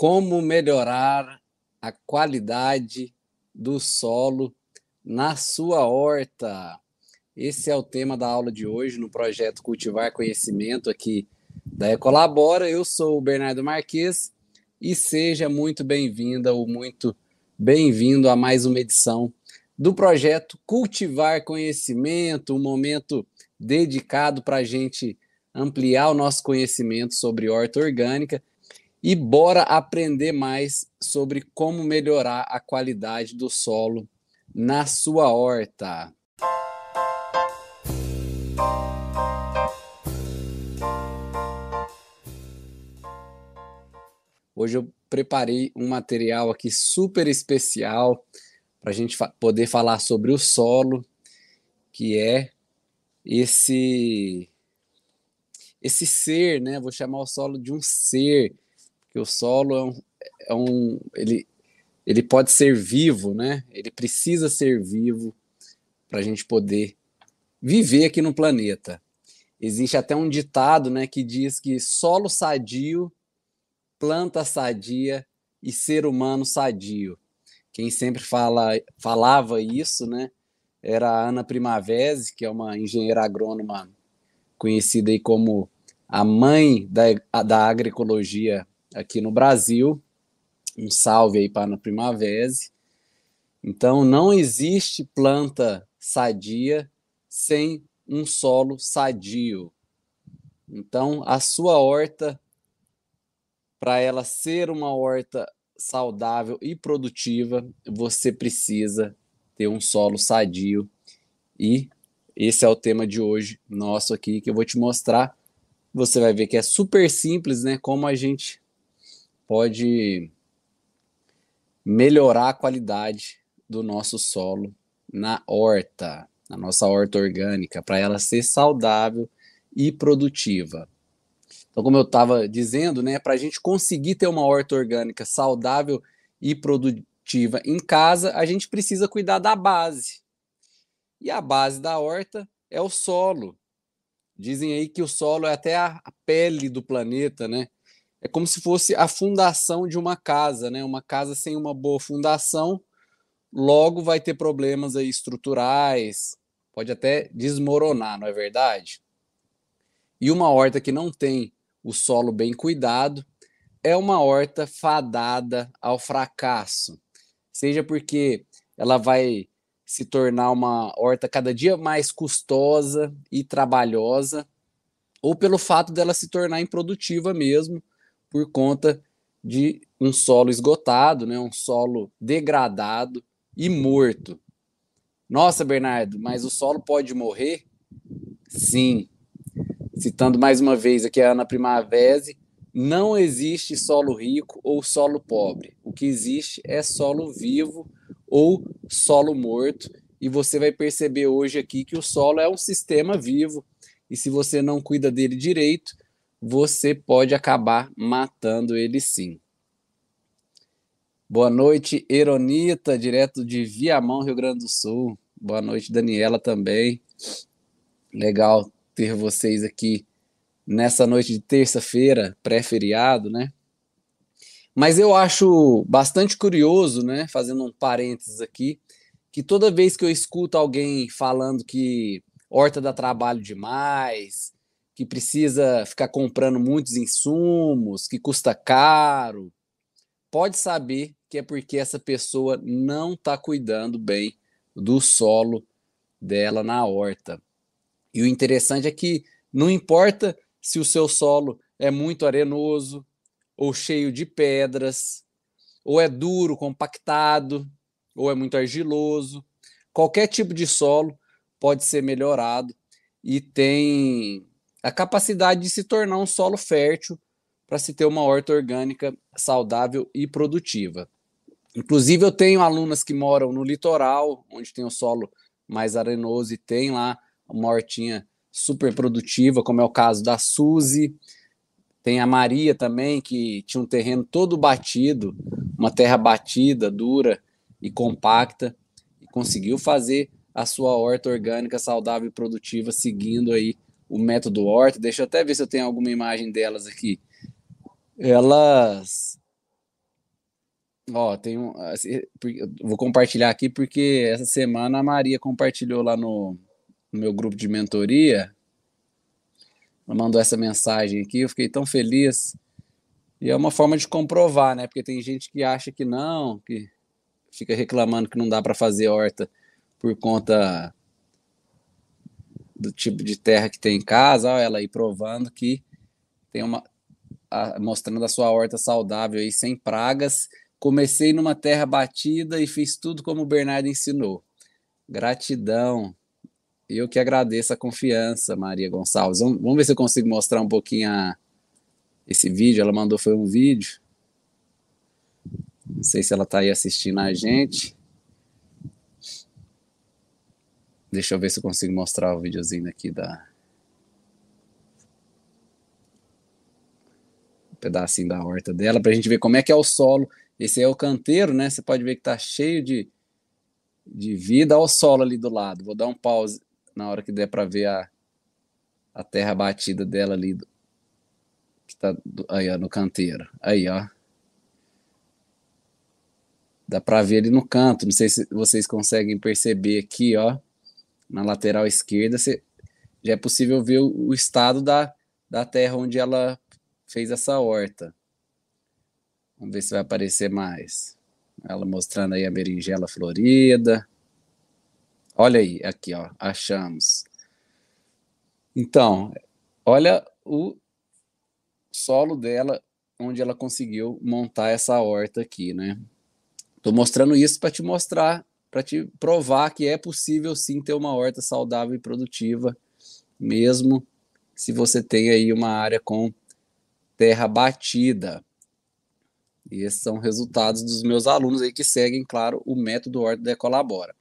Como melhorar a qualidade do solo na sua horta? Esse é o tema da aula de hoje no projeto Cultivar Conhecimento aqui da Ecolabora. Eu sou o Bernardo Marques e seja muito bem-vinda ou muito bem-vindo a mais uma edição do projeto Cultivar Conhecimento, um momento dedicado para a gente ampliar o nosso conhecimento sobre horta orgânica e bora aprender mais sobre como melhorar a qualidade do solo na sua horta. Hoje eu preparei um material aqui super especial para a gente fa poder falar sobre o solo, que é esse esse ser, né? Vou chamar o solo de um ser que o solo é um, é um ele, ele pode ser vivo, né? Ele precisa ser vivo para a gente poder viver aqui no planeta. Existe até um ditado, né, que diz que solo sadio, planta sadia e ser humano sadio. Quem sempre fala, falava isso, né, era a Ana Primavesi, que é uma engenheira agrônoma conhecida aí como a mãe da, da agroecologia aqui no Brasil. Um salve aí para a Primavera. Então, não existe planta sadia sem um solo sadio. Então, a sua horta, para ela ser uma horta saudável e produtiva, você precisa ter um solo sadio. E esse é o tema de hoje nosso aqui, que eu vou te mostrar. Você vai ver que é super simples, né? Como a gente pode melhorar a qualidade do nosso solo na horta, na nossa horta orgânica, para ela ser saudável e produtiva. Então, como eu estava dizendo, né, para a gente conseguir ter uma horta orgânica saudável e produtiva em casa, a gente precisa cuidar da base. E a base da horta é o solo. Dizem aí que o solo é até a pele do planeta, né? É como se fosse a fundação de uma casa, né? Uma casa sem uma boa fundação, logo vai ter problemas aí estruturais, pode até desmoronar, não é verdade? E uma horta que não tem o solo bem cuidado é uma horta fadada ao fracasso, seja porque ela vai se tornar uma horta cada dia mais custosa e trabalhosa, ou pelo fato dela se tornar improdutiva mesmo, por conta de um solo esgotado, né, um solo degradado e morto. Nossa, Bernardo, mas o solo pode morrer? Sim. Citando mais uma vez aqui a Ana Primavera, não existe solo rico ou solo pobre. O que existe é solo vivo ou solo morto. E você vai perceber hoje aqui que o solo é um sistema vivo. E se você não cuida dele direito, você pode acabar matando ele sim. Boa noite, Eronita, direto de Viamão, Rio Grande do Sul. Boa noite, Daniela também. Legal ter vocês aqui nessa noite de terça-feira, pré-feriado, né? Mas eu acho bastante curioso, né, fazendo um parênteses aqui, que toda vez que eu escuto alguém falando que horta dá trabalho demais, que precisa ficar comprando muitos insumos, que custa caro, pode saber que é porque essa pessoa não está cuidando bem do solo dela na horta. E o interessante é que não importa se o seu solo é muito arenoso, ou cheio de pedras, ou é duro, compactado, ou é muito argiloso, qualquer tipo de solo pode ser melhorado e tem a capacidade de se tornar um solo fértil para se ter uma horta orgânica saudável e produtiva. Inclusive, eu tenho alunas que moram no litoral, onde tem o solo mais arenoso e tem lá uma hortinha super produtiva, como é o caso da Suzy. Tem a Maria também, que tinha um terreno todo batido, uma terra batida, dura e compacta, e conseguiu fazer a sua horta orgânica saudável e produtiva seguindo aí o método Horta. Deixa eu até ver se eu tenho alguma imagem delas aqui. Elas Ó, tem um. Assim, vou compartilhar aqui porque essa semana a Maria compartilhou lá no, no meu grupo de mentoria. Ela mandou essa mensagem aqui, eu fiquei tão feliz. E é uma forma de comprovar, né? Porque tem gente que acha que não, que fica reclamando que não dá para fazer horta por conta do tipo de terra que tem em casa, ela aí provando que tem uma a, mostrando a sua horta saudável aí sem pragas. Comecei numa terra batida e fiz tudo como o Bernardo ensinou. Gratidão. Eu que agradeço a confiança, Maria Gonçalves. Vamos, vamos ver se eu consigo mostrar um pouquinho a, esse vídeo. Ela mandou foi um vídeo. Não sei se ela está aí assistindo a gente. Deixa eu ver se eu consigo mostrar o videozinho aqui da. Um pedacinho da horta dela, para a gente ver como é que é o solo. Esse é o canteiro, né? Você pode ver que tá cheio de, de vida. Olha o solo ali do lado. Vou dar um pause na hora que der para ver a, a terra batida dela ali. Que tá aí, ó, no canteiro. Aí, ó. Dá para ver ali no canto. Não sei se vocês conseguem perceber aqui, ó na lateral esquerda, você, já é possível ver o, estado da, da terra onde ela fez essa horta. Vamos ver se vai aparecer mais. Ela mostrando aí a berinjela florida. Olha aí, aqui, ó, achamos. Então, olha o solo dela, onde ela conseguiu montar essa horta aqui, né? Tô mostrando isso para te mostrar para te provar que é possível sim ter uma horta saudável e produtiva, mesmo se você tem aí uma área com terra batida. E esses são resultados dos meus alunos aí que seguem, claro, o método Horta Decolabora.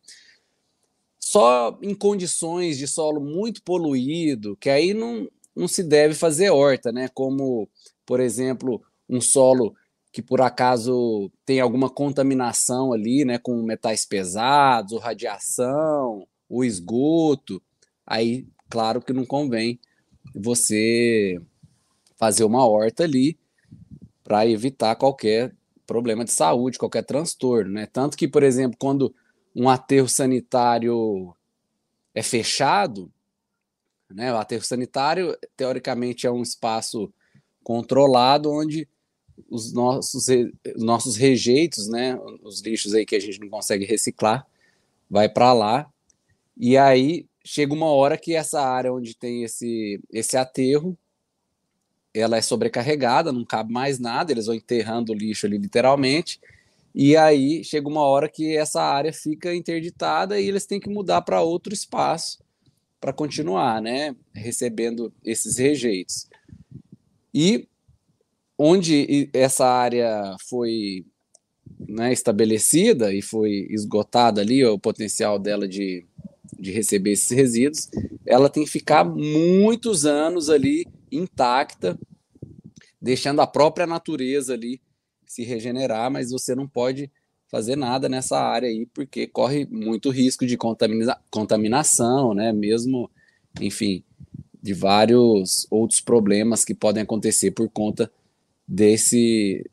Só em condições de solo muito poluído, que aí não, não se deve fazer horta, né? Como, por exemplo, um solo que por acaso tem alguma contaminação ali, né, com metais pesados, ou radiação, o esgoto, aí claro que não convém você fazer uma horta ali para evitar qualquer problema de saúde, qualquer transtorno, né? Tanto que, por exemplo, quando um aterro sanitário é fechado, né? O aterro sanitário teoricamente é um espaço controlado onde os nossos, os nossos rejeitos, né, os lixos aí que a gente não consegue reciclar, vai para lá. E aí chega uma hora que essa área onde tem esse, esse aterro, ela é sobrecarregada, não cabe mais nada, eles vão enterrando o lixo ali literalmente. E aí chega uma hora que essa área fica interditada e eles têm que mudar para outro espaço para continuar, né, recebendo esses rejeitos. E onde essa área foi né, estabelecida e foi esgotada ali o potencial dela de, de receber esses resíduos, ela tem que ficar muitos anos ali intacta, deixando a própria natureza ali se regenerar, mas você não pode fazer nada nessa área aí, porque corre muito risco de contamina contaminação, né? Mesmo, enfim, de vários outros problemas que podem acontecer por conta desse,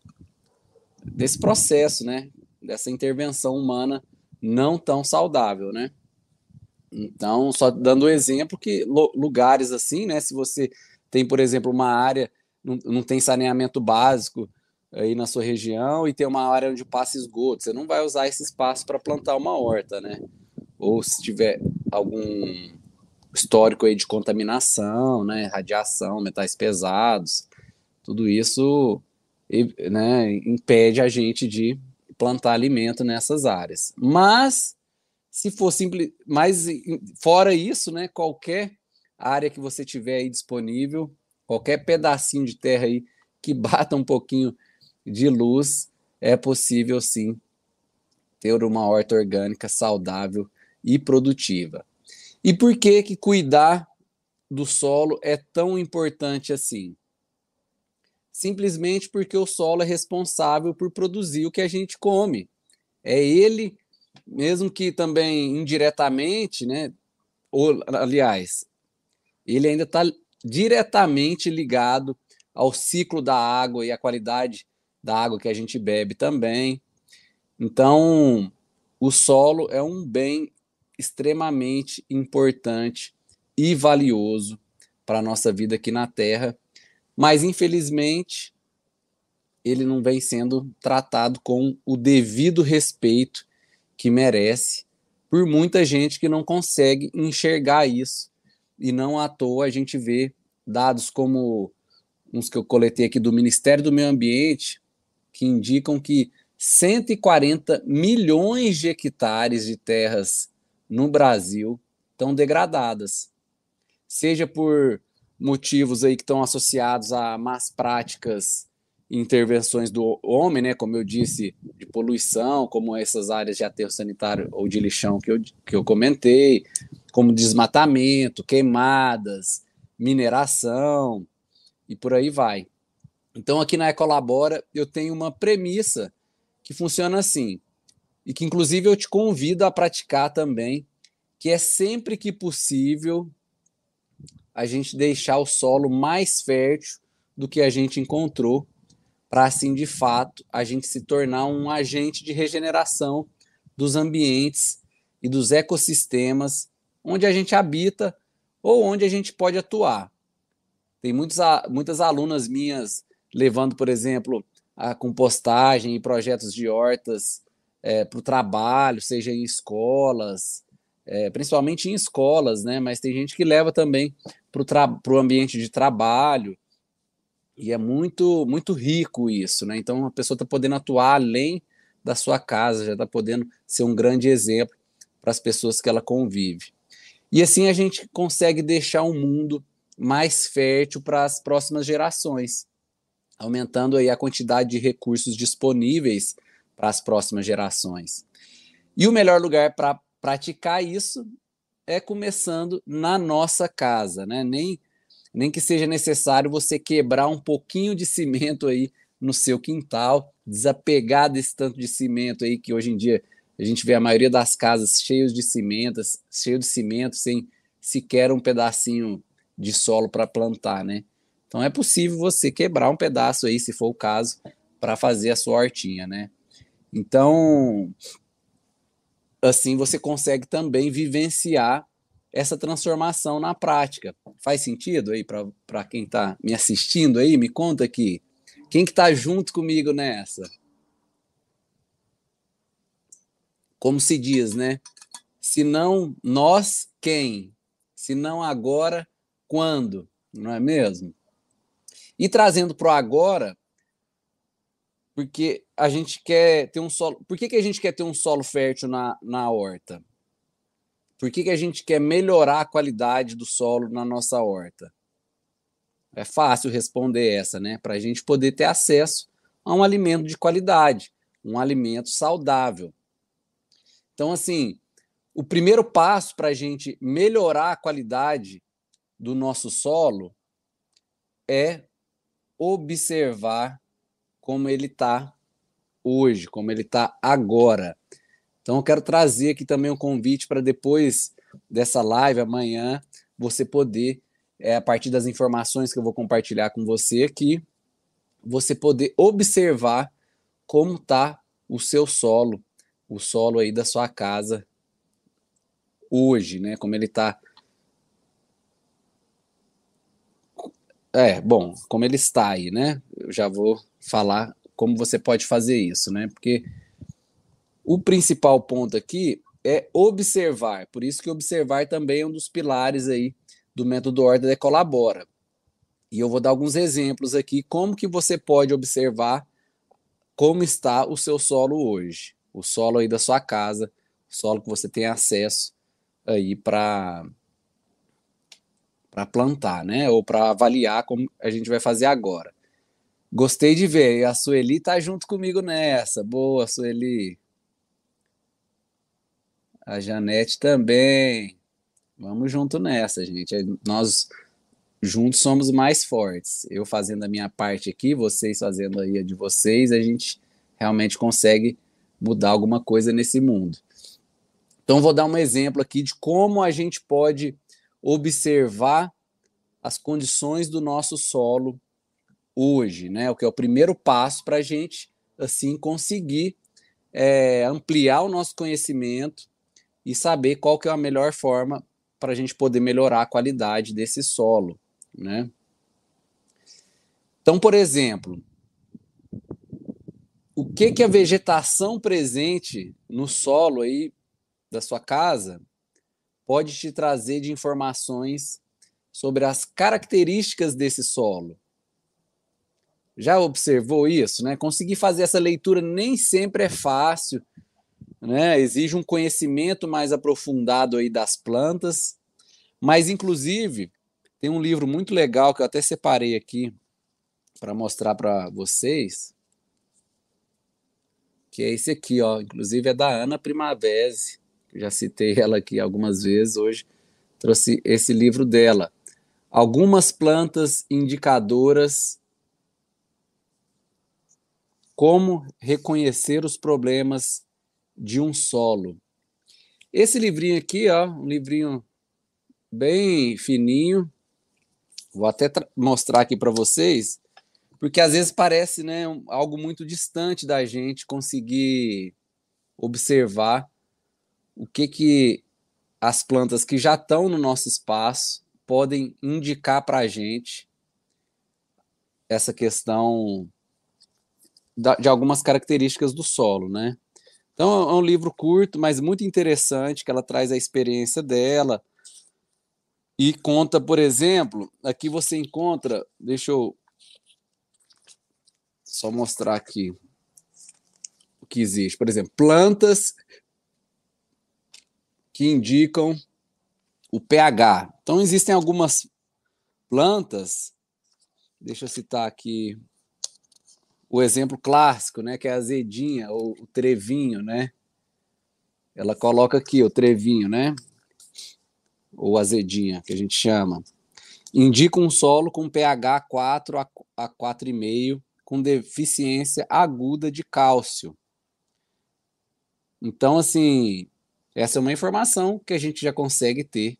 desse processo, né? Dessa intervenção humana não tão saudável, né? Então, só dando um exemplo que lugares assim, né? Se você tem, por exemplo, uma área, não, não tem saneamento básico aí na sua região e tem uma área onde passa esgoto, você não vai usar esse espaço para plantar uma horta, né? Ou se tiver algum histórico aí de contaminação, né? Radiação, metais pesados, tudo isso né, impede a gente de plantar alimento nessas áreas. Mas se for simples, mas fora isso, né, qualquer área que você tiver aí disponível, qualquer pedacinho de terra aí que bata um pouquinho de luz, é possível sim ter uma horta orgânica saudável e produtiva. E por que que cuidar do solo é tão importante assim? Simplesmente porque o solo é responsável por produzir o que a gente come. É ele, mesmo que também indiretamente, né? Ou, aliás, ele ainda está diretamente ligado ao ciclo da água e à qualidade da água que a gente bebe também. Então, o solo é um bem extremamente importante e valioso para a nossa vida aqui na Terra, mas infelizmente ele não vem sendo tratado com o devido respeito que merece por muita gente que não consegue enxergar isso. E não à toa a gente vê dados como uns que eu coletei aqui do Ministério do Meio Ambiente, que indicam que 140 milhões de hectares de terras no Brasil estão degradadas, seja por motivos aí que estão associados a más práticas intervenções do homem, né, como eu disse, de poluição, como essas áreas de aterro sanitário ou de lixão que eu, que eu comentei, como desmatamento, queimadas, mineração e por aí vai. Então, aqui na Ecolabora, eu tenho uma premissa que funciona assim, e que inclusive eu te convido a praticar também, que é sempre que possível a gente deixar o solo mais fértil do que a gente encontrou para assim, de fato, a gente se tornar um agente de regeneração dos ambientes e dos ecossistemas onde a gente habita ou onde a gente pode atuar. Tem muitos, muitas alunas minhas levando, por exemplo, a compostagem e projetos de hortas é, para o trabalho, seja em escolas, é, principalmente em escolas, né? Mas tem gente que leva também para o ambiente de trabalho. E é muito, muito rico isso, né? Então a pessoa está podendo atuar além da sua casa, já está podendo ser um grande exemplo para as pessoas que ela convive. E assim a gente consegue deixar um mundo mais fértil para as próximas gerações, aumentando aí a quantidade de recursos disponíveis para as próximas gerações. E o melhor lugar para praticar isso é começando na nossa casa, né? Nem nem que seja necessário você quebrar um pouquinho de cimento aí no seu quintal, desapegar desse tanto de cimento aí que hoje em dia a gente vê a maioria das casas cheios de cimentas, cheio de cimento, sem sequer um pedacinho de solo para plantar, né? Então é possível você quebrar um pedaço aí, se for o caso, para fazer a sua hortinha, né? Então, assim você consegue também vivenciar essa transformação na prática. Faz sentido aí para quem está me assistindo aí? Me conta aqui. Quem que está junto comigo nessa? Como se diz, né? Se não nós, quem? Se não agora, quando? Não é mesmo? E trazendo para o agora, porque a gente quer ter um solo. Por que, que a gente quer ter um solo fértil na, na horta? Por que, que a gente quer melhorar a qualidade do solo na nossa horta? É fácil responder essa, né? Para a gente poder ter acesso a um alimento de qualidade, um alimento saudável. Então, assim, o primeiro passo para a gente melhorar a qualidade do nosso solo é observar como ele está hoje, como ele está agora. Então, eu quero trazer aqui também um convite para depois dessa live, amanhã, você poder, é, a partir das informações que eu vou compartilhar com você aqui, você poder observar como está o seu solo, o solo aí da sua casa hoje, né? Como ele está. É, bom, como ele está aí, né? Eu já vou falar como você pode fazer isso, né? Porque o principal ponto aqui é observar, por isso que observar também é um dos pilares aí do método Ordem de Colabora. E eu vou dar alguns exemplos aqui como que você pode observar como está o seu solo hoje, o solo aí da sua casa, o solo que você tem acesso aí para para plantar, né? Ou para avaliar como a gente vai fazer agora. Gostei de ver, a Sueli tá junto comigo nessa. Boa, Sueli. A Janete também. Vamos junto nessa, gente. É, nós juntos somos mais fortes. Eu fazendo a minha parte aqui, vocês fazendo aí a de vocês, a gente realmente consegue mudar alguma coisa nesse mundo. Então, vou dar um exemplo aqui de como a gente pode observar as condições do nosso solo hoje, né? O que é o primeiro passo para a gente assim conseguir é, ampliar o nosso conhecimento e saber qual que é a melhor forma para a gente poder melhorar a qualidade desse solo, né? Então, por exemplo, o que que a vegetação presente no solo aí da sua casa pode te trazer de informações sobre as características desse solo? Já observou isso, né? Conseguir fazer essa leitura nem sempre é fácil, né? Exige um conhecimento mais aprofundado aí das plantas, mas inclusive tem um livro muito legal que eu até separei aqui para mostrar para vocês, que é esse aqui, ó. Inclusive é da Ana Primavese, já citei ela aqui algumas vezes hoje, trouxe esse livro dela. Algumas plantas indicadoras como reconhecer os problemas de um solo. Esse livrinho aqui, ó, um livrinho bem fininho. Vou até mostrar aqui para vocês, porque às vezes parece, né, algo muito distante da gente conseguir observar o que que as plantas que já estão no nosso espaço podem indicar para a gente essa questão de algumas características do solo, né? Então é um livro curto, mas muito interessante, que ela traz a experiência dela e conta, por exemplo, aqui você encontra, deixa eu só mostrar aqui o que existe, por exemplo, plantas que indicam o pH. Então existem algumas plantas, deixa eu citar aqui o exemplo clássico, né, que é a azedinha ou o trevinho, né? Ela coloca aqui o trevinho, né? Ou azedinha, que a gente chama. Indica um solo com pH 4 a 4,5 com deficiência aguda de cálcio. Então, assim, essa é uma informação que a gente já consegue ter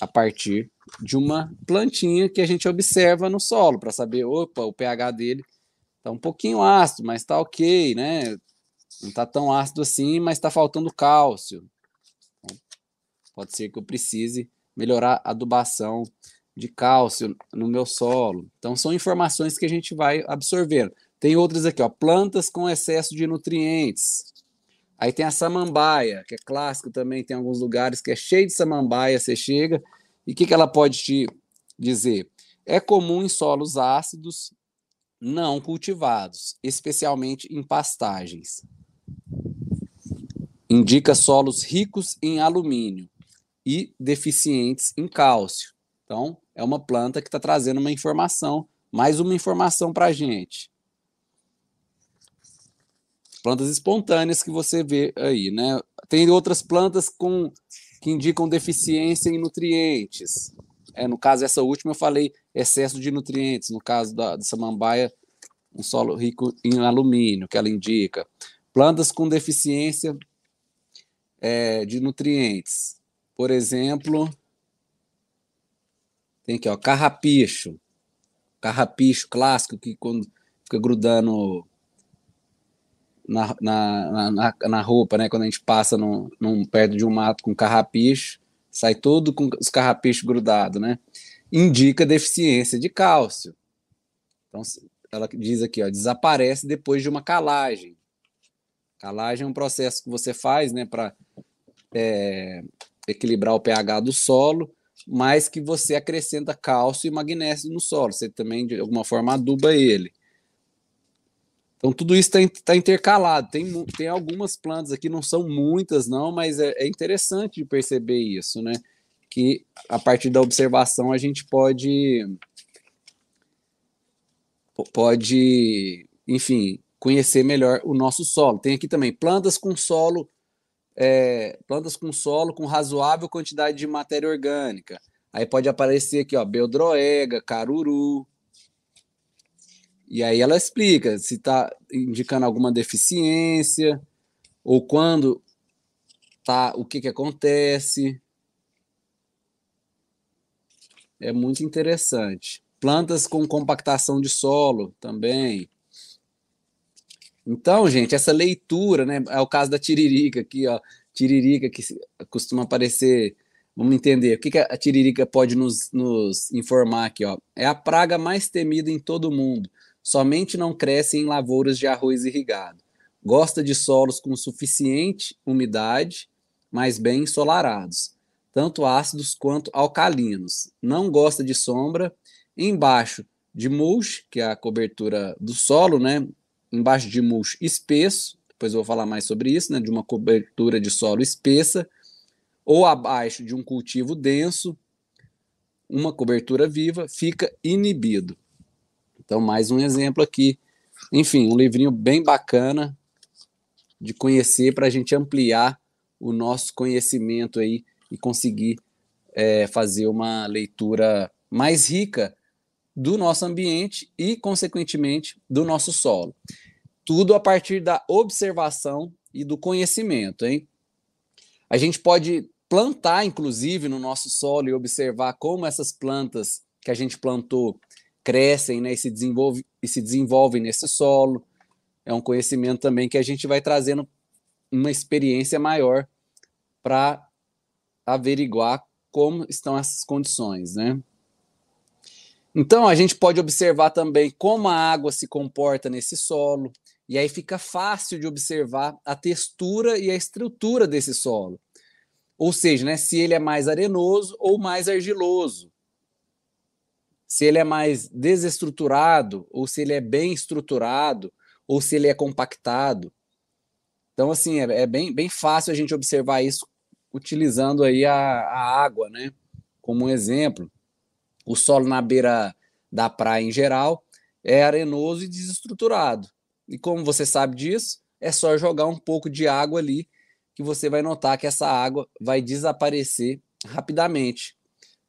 a partir de uma plantinha que a gente observa no solo para saber, opa, o pH dele Tá um pouquinho ácido, mas tá ok, né? Não tá tão ácido assim, mas está faltando cálcio. Então, pode ser que eu precise melhorar a adubação de cálcio no meu solo. Então são informações que a gente vai absorvendo. Tem outras aqui, ó, plantas com excesso de nutrientes. Aí tem a samambaia, que é clássico também, tem alguns lugares que é cheio de samambaia, você chega, e o que, que ela pode te dizer? É comum em solos ácidos não cultivados, especialmente em pastagens. Indica solos ricos em alumínio e deficientes em cálcio. Então, é uma planta que está trazendo uma informação, mais uma informação para a gente. Plantas espontâneas que você vê aí, né? Tem outras plantas com, que indicam deficiência em nutrientes. É, no caso, essa última eu falei excesso de nutrientes. No caso da, da samambaia, um solo rico em alumínio, que ela indica. Plantas com deficiência é, de nutrientes. Por exemplo, tem aqui, ó, carrapicho. Carrapicho clássico, que quando fica grudando na, na, na, na, roupa, né? Quando a gente passa no, num, perto de um mato com carrapicho, sai todo com os carrapichos grudados, né? Indica deficiência de cálcio. Então, ela diz aqui, ó, desaparece depois de uma calagem. Calagem é um processo que você faz, né, para é, equilibrar o pH do solo, mas que você acrescenta cálcio e magnésio no solo. Você também, de alguma forma, aduba ele. Então, tudo isso está tá intercalado. Tem, tem algumas plantas aqui, não são muitas, não, mas é, é interessante de perceber isso, né? Que a partir da observação a gente pode pode, enfim, conhecer melhor o nosso solo. Tem aqui também plantas com solo, é, plantas com solo com razoável quantidade de matéria orgânica. Aí pode aparecer aqui, ó, beldroega, caruru. E aí ela explica se está indicando alguma deficiência ou quando tá, o que que acontece. É muito interessante. Plantas com compactação de solo também. Então, gente, essa leitura, né? É o caso da tiririca aqui, ó. Tiririca que costuma aparecer. Vamos entender. O que, que a tiririca pode nos, nos informar aqui, ó? É a praga mais temida em todo o mundo. Somente não cresce em lavouras de arroz irrigado. Gosta de solos com suficiente umidade, mas bem ensolarados, tanto ácidos quanto alcalinos. Não gosta de sombra. Embaixo de mulch, que é a cobertura do solo, né? Embaixo de mulch espesso, depois eu vou falar mais sobre isso, né? De uma cobertura de solo espessa, ou abaixo de um cultivo denso, uma cobertura viva, fica inibido. Então, mais um exemplo aqui. Enfim, um livrinho bem bacana de conhecer para a gente ampliar o nosso conhecimento aí e conseguir é, fazer uma leitura mais rica do nosso ambiente e, consequentemente, do nosso solo. Tudo a partir da observação e do conhecimento, hein? A gente pode plantar, inclusive, no nosso solo e observar como essas plantas que a gente plantou crescem né, e, se desenvolve, e se desenvolvem nesse solo. É um conhecimento também que a gente vai trazendo uma experiência maior para averiguar como estão essas condições, né? Então a gente pode observar também como a água se comporta nesse solo, e aí fica fácil de observar a textura e a estrutura desse solo. Ou seja, né, se ele é mais arenoso ou mais argiloso. Se ele é mais desestruturado ou se ele é bem estruturado ou se ele é compactado. Então, assim, é, é bem, bem fácil a gente observar isso utilizando aí a, a água, né, como um exemplo. O solo na beira da praia em geral é arenoso e desestruturado. E como você sabe disso, é só jogar um pouco de água ali que você vai notar que essa água vai desaparecer rapidamente.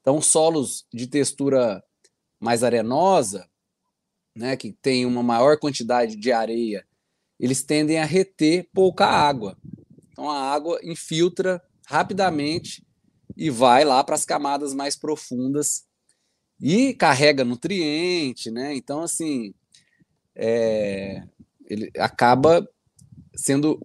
Então, solos de textura mais arenosa, né, que tem uma maior quantidade de areia, eles tendem a reter pouca água. Então, a água infiltra rapidamente e vai lá para as camadas mais profundas e carrega nutriente, né? Então, assim, é, ele acaba sendo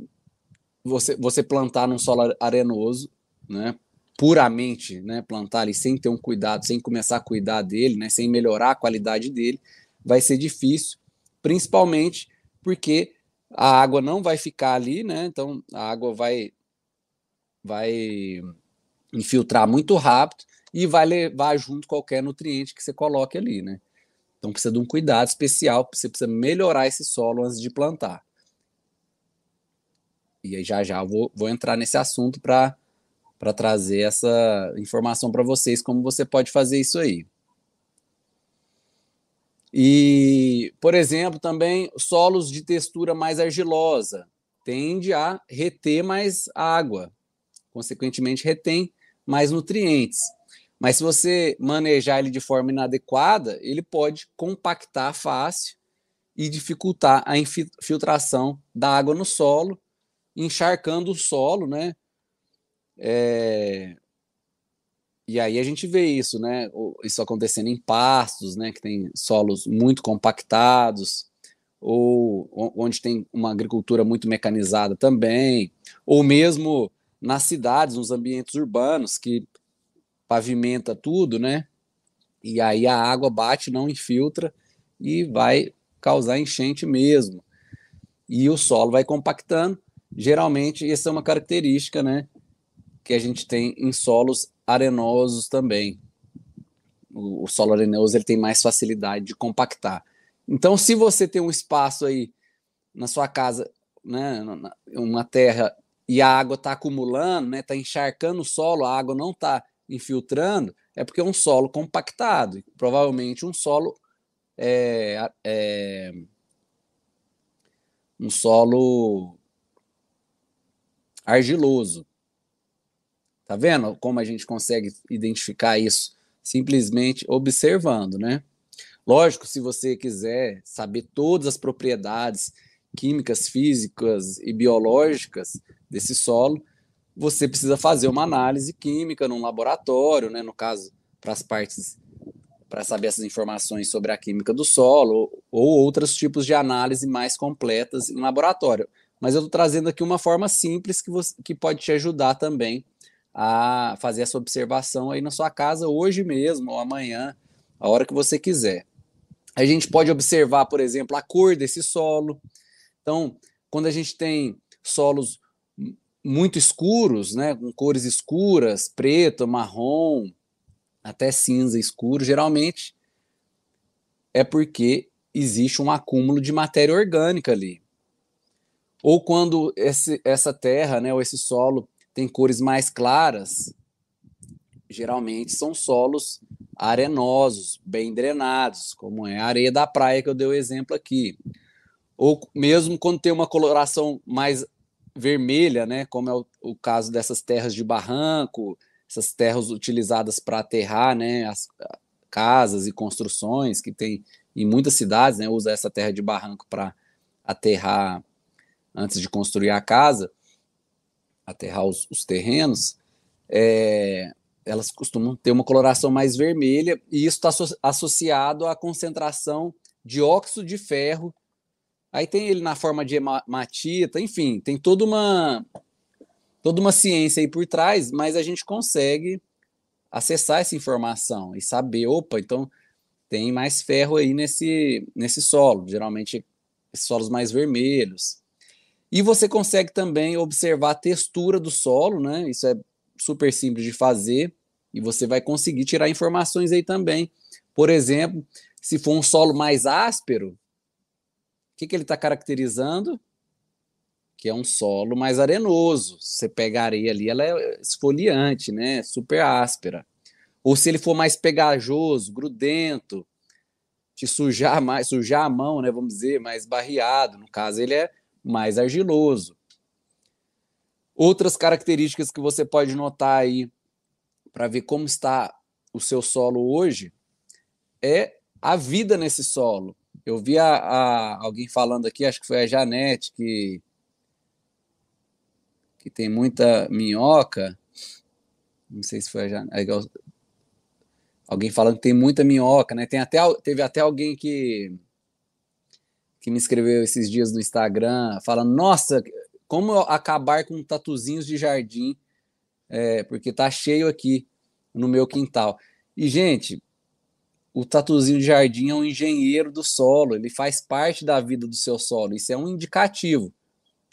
você, você plantar num solo arenoso, né? Puramente, né? Plantar ali sem ter um cuidado, sem começar a cuidar dele, né? Sem melhorar a qualidade dele, vai ser difícil, principalmente porque a água não vai ficar ali, né? Então a água vai vai infiltrar muito rápido e vai levar junto qualquer nutriente que você coloque ali, né? Então precisa de um cuidado especial, você precisa melhorar esse solo antes de plantar. E aí já já vou, vou entrar nesse assunto para para trazer essa informação para vocês como você pode fazer isso aí. E, por exemplo, também solos de textura mais argilosa tende a reter mais água, consequentemente retém mais nutrientes. Mas se você manejar ele de forma inadequada, ele pode compactar fácil e dificultar a infiltração da água no solo, encharcando o solo, né? É... E aí a gente vê isso, né? Isso acontecendo em pastos, né? Que tem solos muito compactados, ou onde tem uma agricultura muito mecanizada também, ou mesmo nas cidades, nos ambientes urbanos, que pavimenta tudo, né? E aí a água bate, não infiltra e vai causar enchente mesmo. E o solo vai compactando. Geralmente, essa é uma característica, né? Que a gente tem em solos arenosos também. O, o solo arenoso ele tem mais facilidade de compactar. Então, se você tem um espaço aí na sua casa, né, uma terra e a água está acumulando, né, está encharcando o solo, a água não está infiltrando, é porque é um solo compactado, provavelmente um solo é, é, um solo argiloso. Tá vendo como a gente consegue identificar isso simplesmente observando, né? Lógico, se você quiser saber todas as propriedades químicas, físicas e biológicas desse solo, você precisa fazer uma análise química num laboratório, né, no caso, para as partes para saber essas informações sobre a química do solo ou outros tipos de análise mais completas em laboratório. Mas eu estou trazendo aqui uma forma simples que, você, que pode te ajudar também a fazer essa observação aí na sua casa hoje mesmo ou amanhã, a hora que você quiser. A gente pode observar, por exemplo, a cor desse solo. Então, quando a gente tem solos muito escuros, né, com cores escuras, preto, marrom, até cinza escuro, geralmente é porque existe um acúmulo de matéria orgânica ali. Ou quando esse, essa terra, né, ou esse solo tem cores mais claras, geralmente são solos arenosos, bem drenados, como é a areia da praia que eu dei o exemplo aqui. Ou mesmo quando tem uma coloração mais vermelha, né, como é o, o caso dessas terras de barranco, essas terras utilizadas para aterrar, né, as casas e construções que tem em muitas cidades, né, usa essa terra de barranco para aterrar antes de construir a casa, aterrar os, os terrenos, é, elas costumam ter uma coloração mais vermelha e isso está associado à concentração de óxido de ferro. Aí tem ele na forma de hematita, enfim, tem toda uma toda uma ciência aí por trás, mas a gente consegue acessar essa informação e saber, opa, então tem mais ferro aí nesse, nesse solo, geralmente solos mais vermelhos. E você consegue também observar a textura do solo, né? Isso é super simples de fazer e você vai conseguir tirar informações aí também. Por exemplo, se for um solo mais áspero, o que, que ele está caracterizando? que é um solo mais arenoso. Você pega a areia ali, ela é esfoliante, né? Super áspera. Ou se ele for mais pegajoso, grudento, te sujar mais, sujar a mão, né? Vamos dizer, mais barreado. No caso, ele é mais argiloso. Outras características que você pode notar aí para ver como está o seu solo hoje é a vida nesse solo. Eu vi a, a, alguém falando aqui, acho que foi a Janete, que que tem muita minhoca. Não sei se foi já, é alguém falando que tem muita minhoca, né? Tem até, teve até alguém que que me escreveu esses dias no Instagram falando: Nossa, como acabar com tatuzinhos de jardim? É, porque tá cheio aqui no meu quintal. E, gente, o tatuzinho de jardim é um engenheiro do solo, ele faz parte da vida do seu solo. Isso é um indicativo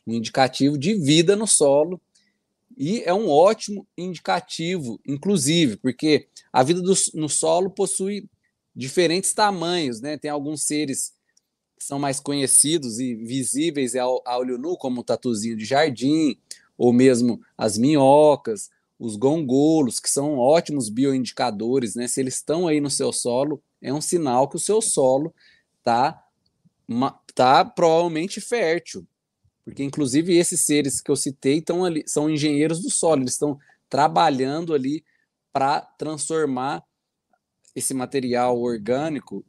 um indicativo de vida no solo e é um ótimo indicativo, inclusive, porque a vida do, no solo possui diferentes tamanhos, né? Tem alguns seres são mais conhecidos e visíveis ao, a olho nu, como o tatuzinho de jardim, ou mesmo as minhocas, os gongolos, que são ótimos bioindicadores, né? Se eles estão aí no seu solo, é um sinal que o seu solo está tá provavelmente fértil. Porque, inclusive, esses seres que eu citei estão ali, são engenheiros do solo, eles estão trabalhando ali para transformar esse material orgânico,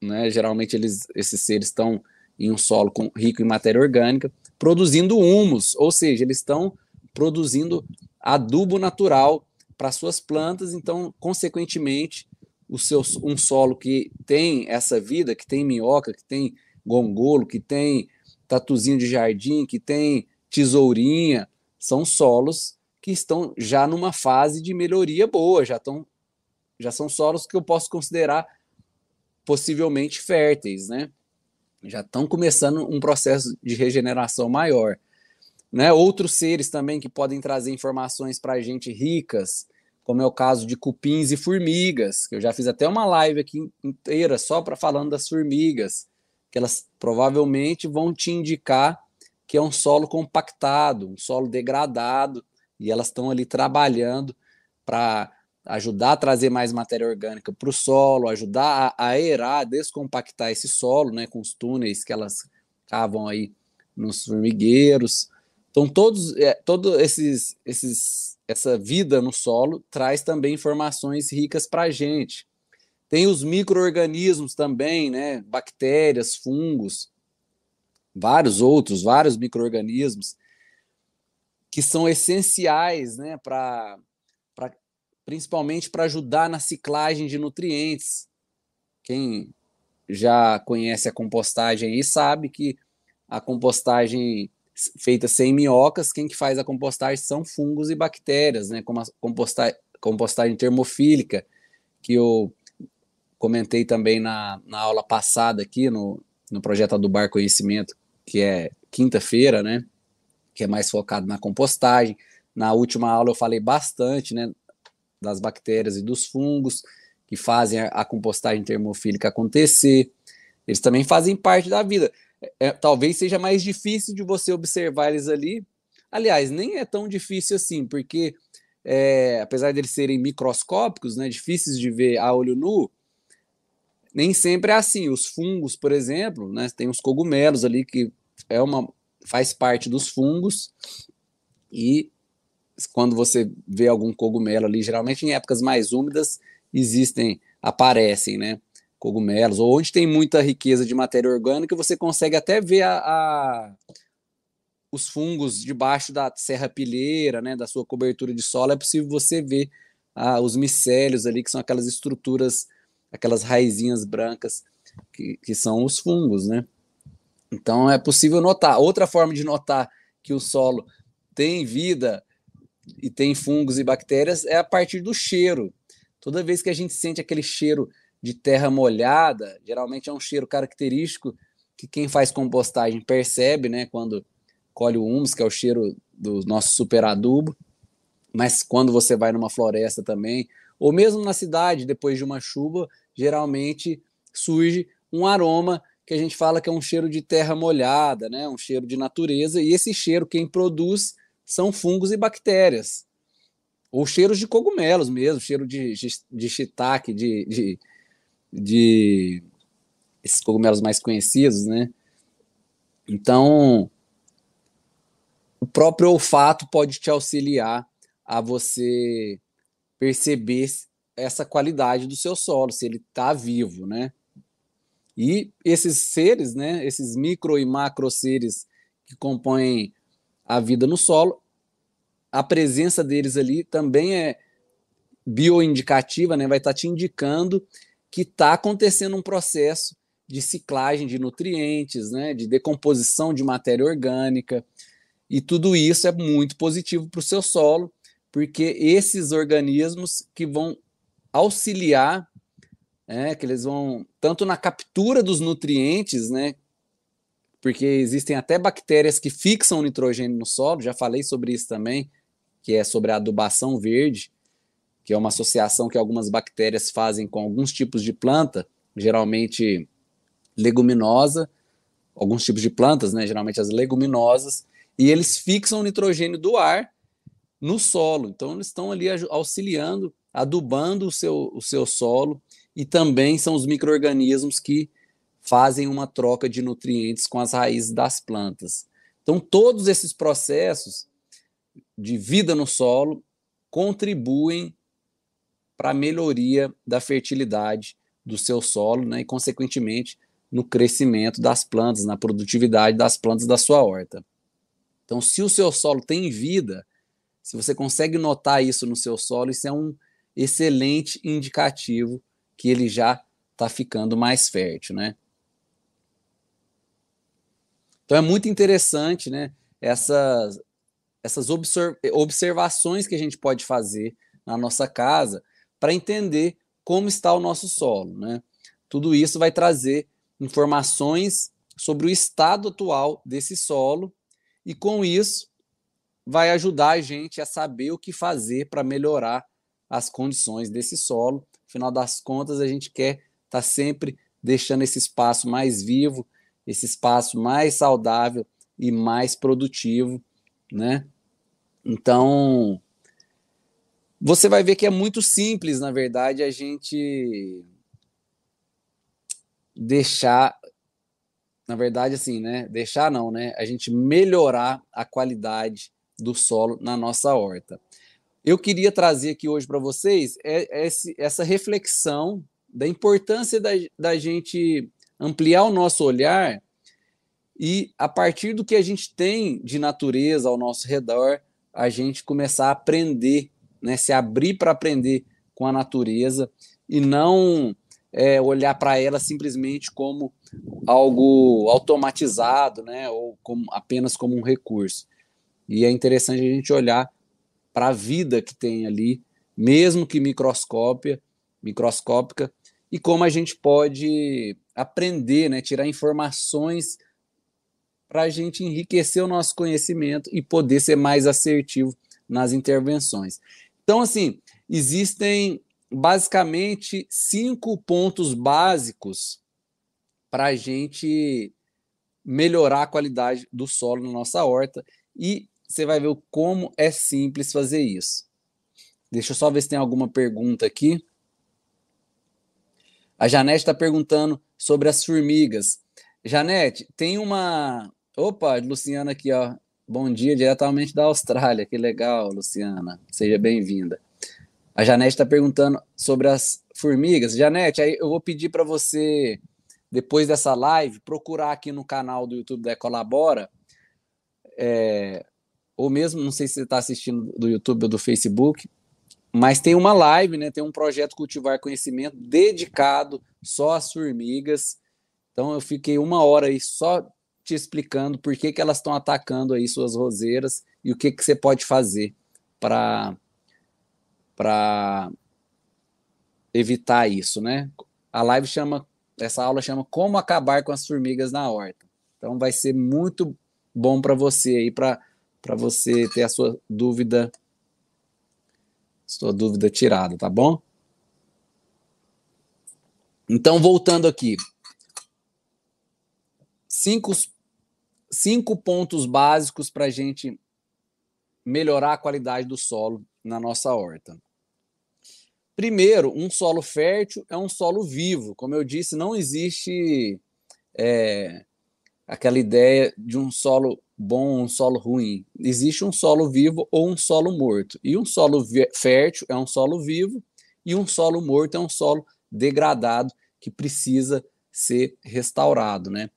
né? Geralmente eles, esses seres estão em um solo com, rico em matéria orgânica, produzindo humus, ou seja, eles estão produzindo adubo natural para suas plantas, então, consequentemente, o seu, um solo que tem essa vida, que tem minhoca, que tem gongolo, que tem tatuzinho de jardim, que tem tesourinha, são solos que estão já numa fase de melhoria boa, já estão já são solos que eu posso considerar possivelmente férteis, né? Já estão começando um processo de regeneração maior. Né? Outros seres também que podem trazer informações para a gente ricas, como é o caso de cupins e formigas, que eu já fiz até uma live aqui inteira só para falando das formigas que elas provavelmente vão te indicar que é um solo compactado, um solo degradado, e elas estão ali trabalhando para ajudar a trazer mais matéria orgânica para o solo, ajudar a aerar, a descompactar esse solo, né, com os túneis que elas cavam aí nos formigueiros. Então todos, é, todo esses, esses, essa vida no solo traz também informações ricas para a gente. Tem os micro-organismos também, né? Bactérias, fungos, vários outros, vários micro-organismos que são essenciais, né, para principalmente para ajudar na ciclagem de nutrientes. quem já conhece a compostagem aí sabe que a compostagem feita sem minhocas, quem que faz a compostagem são fungos e bactérias, né? Como a compostagem, compostagem termofílica, que eu comentei também na, na aula passada aqui no, no projeto Adubar Conhecimento, que é quinta-feira, né? Que é mais focado na compostagem. Na última aula eu falei bastante, né? Das bactérias e dos fungos que fazem a, a compostagem termofílica acontecer. Eles também fazem parte da vida. É, é, talvez seja mais difícil de você observar eles ali. Aliás, nem é tão difícil assim, porque é, apesar de eles serem microscópicos, né, difíceis de ver a olho nu, nem sempre é assim. Os fungos, por exemplo, né, tem os cogumelos ali que é uma faz parte dos fungos e quando você vê algum cogumelo ali, geralmente em épocas mais úmidas existem, aparecem, né? Cogumelos, ou onde tem muita riqueza de matéria orgânica, você consegue até ver a, a os fungos debaixo da serrapilheira, né, da sua cobertura de solo, é possível você ver os micélios ali, que são aquelas estruturas, aquelas raizinhas brancas, que, que são os fungos, né? Então é possível notar. Outra forma de notar que o solo tem vida e tem fungos e bactérias é a partir do cheiro. Toda vez que a gente sente aquele cheiro de terra molhada, geralmente é um cheiro característico que quem faz compostagem percebe, né? Quando colhe o humus, que é o cheiro do nosso super adubo. Mas quando você vai numa floresta também, ou mesmo na cidade, depois de uma chuva, geralmente surge um aroma que a gente fala que é um cheiro de terra molhada, né? um cheiro de natureza, e esse cheiro quem produz são fungos e bactérias. Ou cheiros de cogumelos mesmo, cheiro de, de, de shiitake, de, de, de esses cogumelos mais conhecidos, né? Então, o próprio olfato pode te auxiliar a você perceber essa qualidade do seu solo, se ele está vivo, né? E esses seres, né, esses micro e macro seres que compõem a vida no solo, a presença deles ali também é bioindicativa, né? Vai estar tá te indicando que está acontecendo um processo de ciclagem de nutrientes, né? De decomposição de matéria orgânica. E tudo isso é muito positivo para o seu solo, porque esses organismos que vão auxiliar, é, que eles vão tanto na captura dos nutrientes, né? Porque existem até bactérias que fixam nitrogênio no solo, já falei sobre isso também, que é sobre a adubação verde, que é uma associação que algumas bactérias fazem com alguns tipos de planta, geralmente leguminosa, alguns tipos de plantas, né, geralmente as leguminosas, e eles fixam o nitrogênio do ar no solo. Então, eles estão ali auxiliando, adubando o seu, o seu solo, e também são os micro-organismos que fazem uma troca de nutrientes com as raízes das plantas. Então, todos esses processos de vida no solo contribuem para a melhoria da fertilidade do seu solo, né, e, consequentemente, no crescimento das plantas, na produtividade das plantas da sua horta. Então, se o seu solo tem vida, se você consegue notar isso no seu solo, isso é um excelente indicativo que ele já está ficando mais fértil, né? Então é muito interessante, né? Essas, essas observações que a gente pode fazer na nossa casa para entender como está o nosso solo, né? Tudo isso vai trazer informações sobre o estado atual desse solo e com isso vai ajudar a gente a saber o que fazer para melhorar as condições desse solo. Afinal das contas, a gente quer estar tá sempre deixando esse espaço mais vivo, esse espaço mais saudável e mais produtivo, né? Então, você vai ver que é muito simples, na verdade, a gente deixar na verdade, assim, né? Deixar não, né? A gente melhorar a qualidade do solo na nossa horta. Eu queria trazer aqui hoje para vocês é, essa reflexão da importância da, da gente ampliar o nosso olhar e, a partir do que a gente tem de natureza ao nosso redor, a gente começar a aprender, né? Se abrir para aprender com a natureza e não é, olhar para ela simplesmente como algo automatizado, né, ou como, apenas como um recurso. E é interessante a gente olhar para a vida que tem ali, mesmo que microscópia, microscópica, e como a gente pode aprender, né, tirar informações para a gente enriquecer o nosso conhecimento e poder ser mais assertivo nas intervenções. Então, assim, existem basicamente cinco pontos básicos para a gente melhorar a qualidade do solo na nossa horta e você vai ver como é simples fazer isso. Deixa eu só ver se tem alguma pergunta aqui. A Janete está perguntando sobre as formigas. Janete, tem uma. Opa, Luciana aqui, ó. Bom dia, diretamente da Austrália. Que legal, Luciana. Seja bem-vinda. A Janete está perguntando sobre as formigas. Janete, aí eu vou pedir para você, depois dessa live, procurar aqui no canal do YouTube da Ecolabora, é, ou mesmo, não sei se você está assistindo do YouTube ou do Facebook, mas tem uma live, né? Tem um projeto Cultivar Conhecimento dedicado só às formigas. Então eu fiquei uma hora aí só te explicando por que, que elas estão atacando aí suas roseiras e o que, que você pode fazer para para evitar isso, né? A live chama, essa aula chama Como acabar com as formigas na horta. Então vai ser muito bom para você aí para para você ter a sua dúvida sua dúvida tirada, tá bom? Então voltando aqui, cinco cinco pontos básicos para a gente melhorar a qualidade do solo na nossa horta. Primeiro, um solo fértil é um solo vivo. Como eu disse, não existe é, aquela ideia de um solo bom, um solo ruim. Existe um solo vivo ou um solo morto. E um solo fértil é um solo vivo e um solo morto é um solo degradado que precisa ser restaurado, né?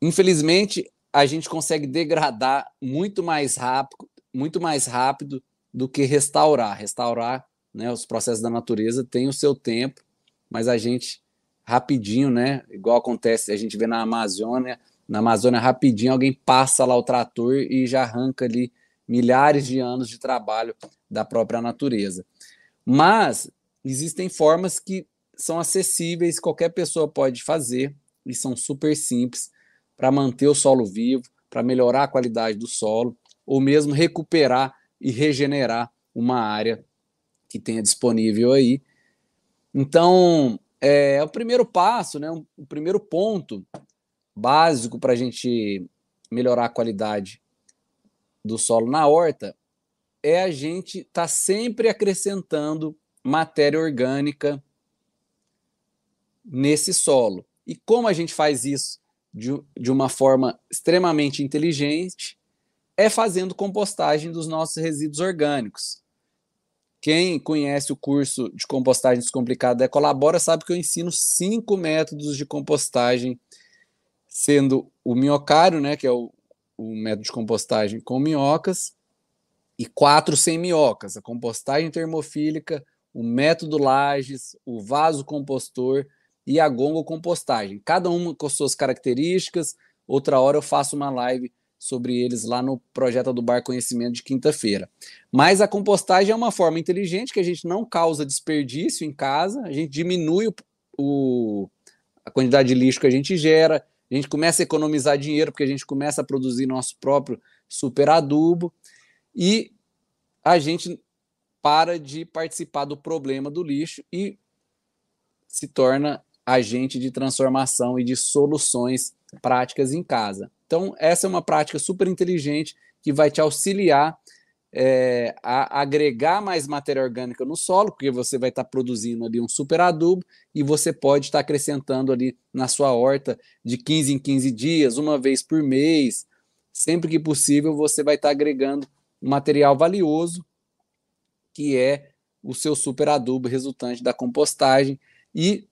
Infelizmente, a gente consegue degradar muito mais rápido, muito mais rápido do que restaurar. Restaurar né? Os processos da natureza têm o seu tempo, mas a gente rapidinho, né? Igual acontece, a gente vê na Amazônia, na Amazônia rapidinho alguém passa lá o trator e já arranca ali milhares de anos de trabalho da própria natureza. Mas existem formas que são acessíveis, qualquer pessoa pode fazer e são super simples para manter o solo vivo, para melhorar a qualidade do solo ou mesmo recuperar e regenerar uma área que tenha disponível aí. Então, é, é o primeiro passo, né, o primeiro ponto básico para a gente melhorar a qualidade do solo na horta é a gente estar tá sempre acrescentando matéria orgânica nesse solo. E como a gente faz isso de, de uma forma extremamente inteligente é fazendo compostagem dos nossos resíduos orgânicos. Quem conhece o curso de compostagem descomplicada da Colabora sabe que eu ensino cinco métodos de compostagem, sendo o minhocário, né, que é o, o método de compostagem com minhocas, e quatro sem minhocas, a compostagem termofílica, o método Lages, o vaso compostor e a gongo compostagem. Cada uma com suas características. Outra hora eu faço uma live sobre eles lá no projeto do Bar Conhecimento de quinta-feira. Mas a compostagem é uma forma inteligente que a gente não causa desperdício em casa, a gente diminui o, o, a quantidade de lixo que a gente gera, a gente começa a economizar dinheiro porque a gente começa a produzir nosso próprio super adubo e a gente para de participar do problema do lixo e se torna agente de transformação e de soluções práticas em casa. Então, essa é uma prática super inteligente que vai te auxiliar é, a agregar mais matéria orgânica no solo, porque você vai estar produzindo ali um super adubo e você pode estar acrescentando ali na sua horta de 15 em 15 dias, uma vez por mês, sempre que possível, você vai estar agregando um material valioso que é o seu super adubo resultante da compostagem e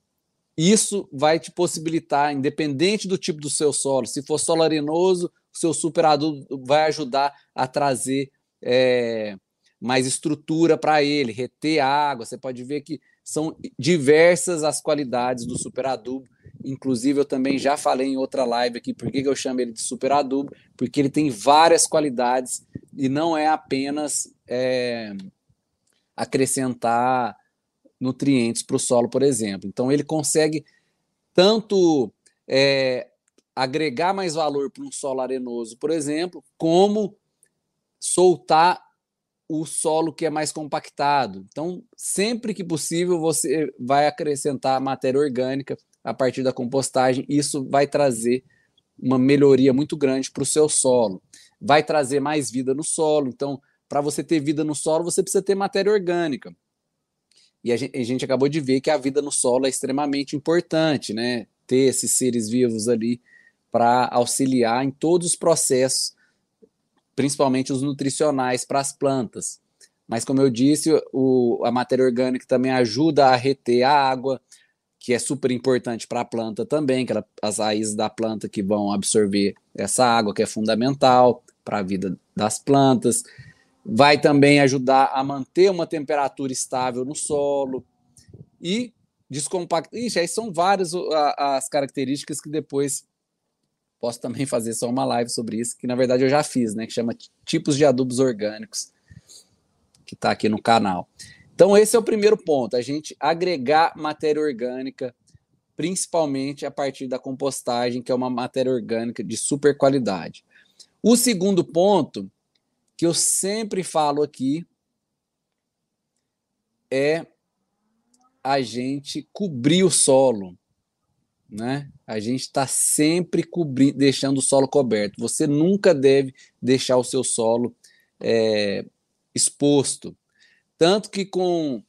isso vai te possibilitar, independente do tipo do seu solo, se for solo arenoso, o seu super adubo vai ajudar a trazer é, mais estrutura para ele, reter água. Você pode ver que são diversas as qualidades do superadubo. Inclusive, eu também já falei em outra live aqui por que eu chamo ele de superadubo, porque ele tem várias qualidades e não é apenas é, acrescentar nutrientes para o solo, por exemplo. Então, ele consegue tanto é, agregar mais valor para um solo arenoso, por exemplo, como soltar o solo que é mais compactado. Então, sempre que possível, você vai acrescentar matéria orgânica a partir da compostagem. Isso vai trazer uma melhoria muito grande para o seu solo. Vai trazer mais vida no solo. Então, para você ter vida no solo, você precisa ter matéria orgânica. E a gente, a gente acabou de ver que a vida no solo é extremamente importante, né? Ter esses seres vivos ali para auxiliar em todos os processos principalmente os nutricionais para as plantas. Mas, como eu disse, o, a matéria orgânica também ajuda a reter a água, que é super importante para a planta também, que ela, as raízes da planta que vão absorver essa água, que é fundamental para a vida das plantas. Vai também ajudar a manter uma temperatura estável no solo e descompactar. Ixi, aí são várias as características que depois Posso também fazer só uma live sobre isso, que na verdade eu já fiz, né? Que chama Tipos de Adubos Orgânicos, que está aqui no canal. Então, esse é o primeiro ponto, a gente agregar matéria orgânica, principalmente a partir da compostagem, que é uma matéria orgânica de super qualidade. O segundo ponto, que eu sempre falo aqui, é a gente cobrir o solo né? A gente está sempre cobrindo, deixando o solo coberto. Você nunca deve deixar o seu solo é, exposto. Tanto que com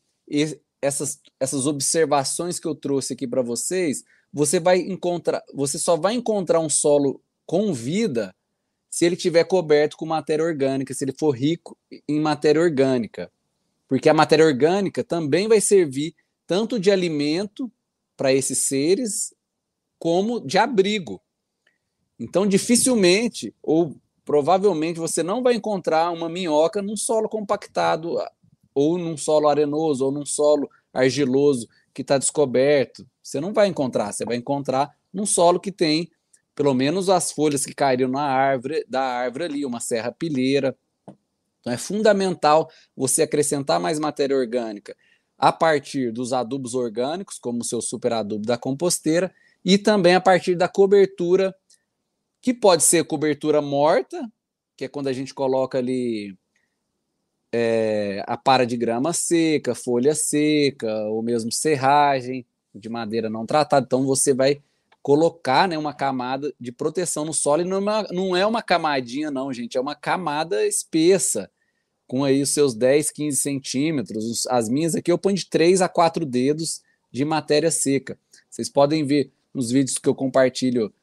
essas, essas observações que eu trouxe aqui para vocês, você vai encontrar, você só vai encontrar um solo com vida se ele tiver coberto com matéria orgânica, se ele for rico em matéria orgânica. Porque a matéria orgânica também vai servir tanto de alimento para esses seres como de abrigo. Então, dificilmente ou provavelmente você não vai encontrar uma minhoca num solo compactado ou num solo arenoso ou num solo argiloso que está descoberto. Você não vai encontrar, você vai encontrar num solo que tem pelo menos as folhas que caíram na árvore, da árvore ali, uma serra pilheira. Então é fundamental você acrescentar mais matéria orgânica a partir dos adubos orgânicos, como o seu super adubo da composteira, e também a partir da cobertura, que pode ser cobertura morta, que é quando a gente coloca ali é, a para de grama seca, folha seca, ou mesmo serragem de madeira não tratada. Então você vai colocar né, uma camada de proteção no solo e não é, uma, não é uma camadinha, não, gente, é uma camada espessa, com aí os seus 10, 15 centímetros. As minhas aqui eu ponho de 3 a 4 dedos de matéria seca. Vocês podem ver nos vídeos que eu compartilho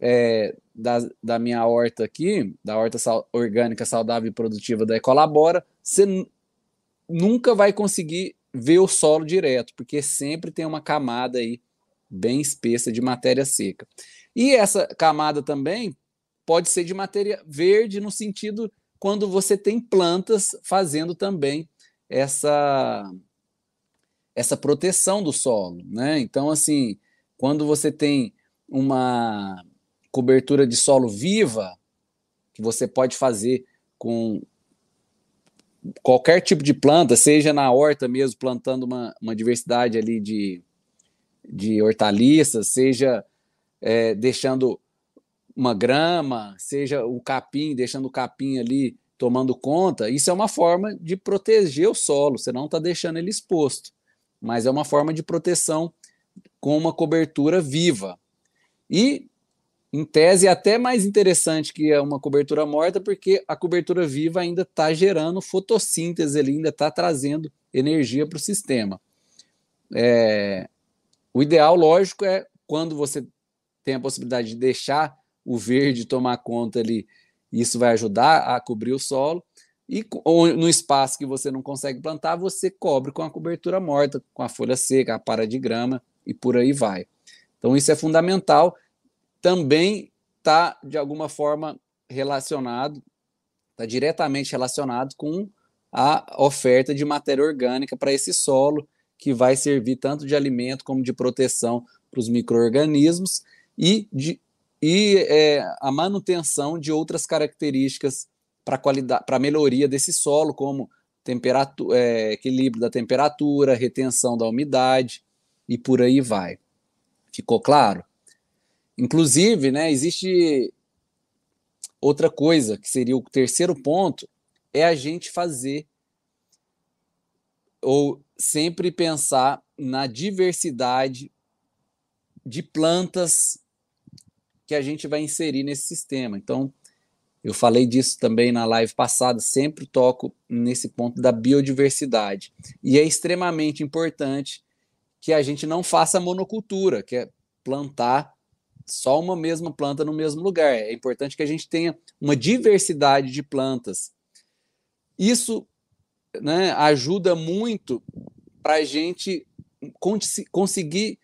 é, da, da minha horta aqui, da horta sal, orgânica saudável e produtiva da Ecolabora, você nunca vai conseguir ver o solo direto, porque sempre tem uma camada aí bem espessa de matéria seca. E essa camada também pode ser de matéria verde no sentido quando você tem plantas fazendo também essa essa proteção do solo, né? Então assim, quando você tem uma cobertura de solo viva, que você pode fazer com qualquer tipo de planta, seja na horta mesmo, plantando uma, uma diversidade ali de, de hortaliças, seja é, deixando uma grama, seja o capim, deixando o capim ali tomando conta, isso é uma forma de proteger o solo, você não está deixando ele exposto, mas é uma forma de proteção com uma cobertura viva. E, em tese, é até mais interessante que uma cobertura morta, porque a cobertura viva ainda está gerando fotossíntese, ele ainda está trazendo energia para o sistema. É, o ideal, lógico, é quando você tem a possibilidade de deixar o verde tomar conta ali, isso vai ajudar a cobrir o solo. E no espaço que você não consegue plantar, você cobre com a cobertura morta, com a folha seca, a para de grama, e por aí vai. Então, isso é fundamental. Também está, de alguma forma, relacionado, está diretamente relacionado com a oferta de matéria orgânica para esse solo, que vai servir tanto de alimento como de proteção para os micro-organismos e, de, e é, a manutenção de outras características para qualidade, para melhoria desse solo, como temperatura, é, equilíbrio da temperatura, retenção da umidade e por aí vai. Ficou claro? Inclusive, né, existe outra coisa que seria o terceiro ponto, é a gente fazer ou sempre pensar na diversidade de plantas que a gente vai inserir nesse sistema. Então, eu falei disso também na live passada, sempre toco nesse ponto da biodiversidade. E é extremamente importante que a gente não faça monocultura, que é plantar só uma mesma planta no mesmo lugar. É importante que a gente tenha uma diversidade de plantas. Isso né, ajuda muito para a gente conseguir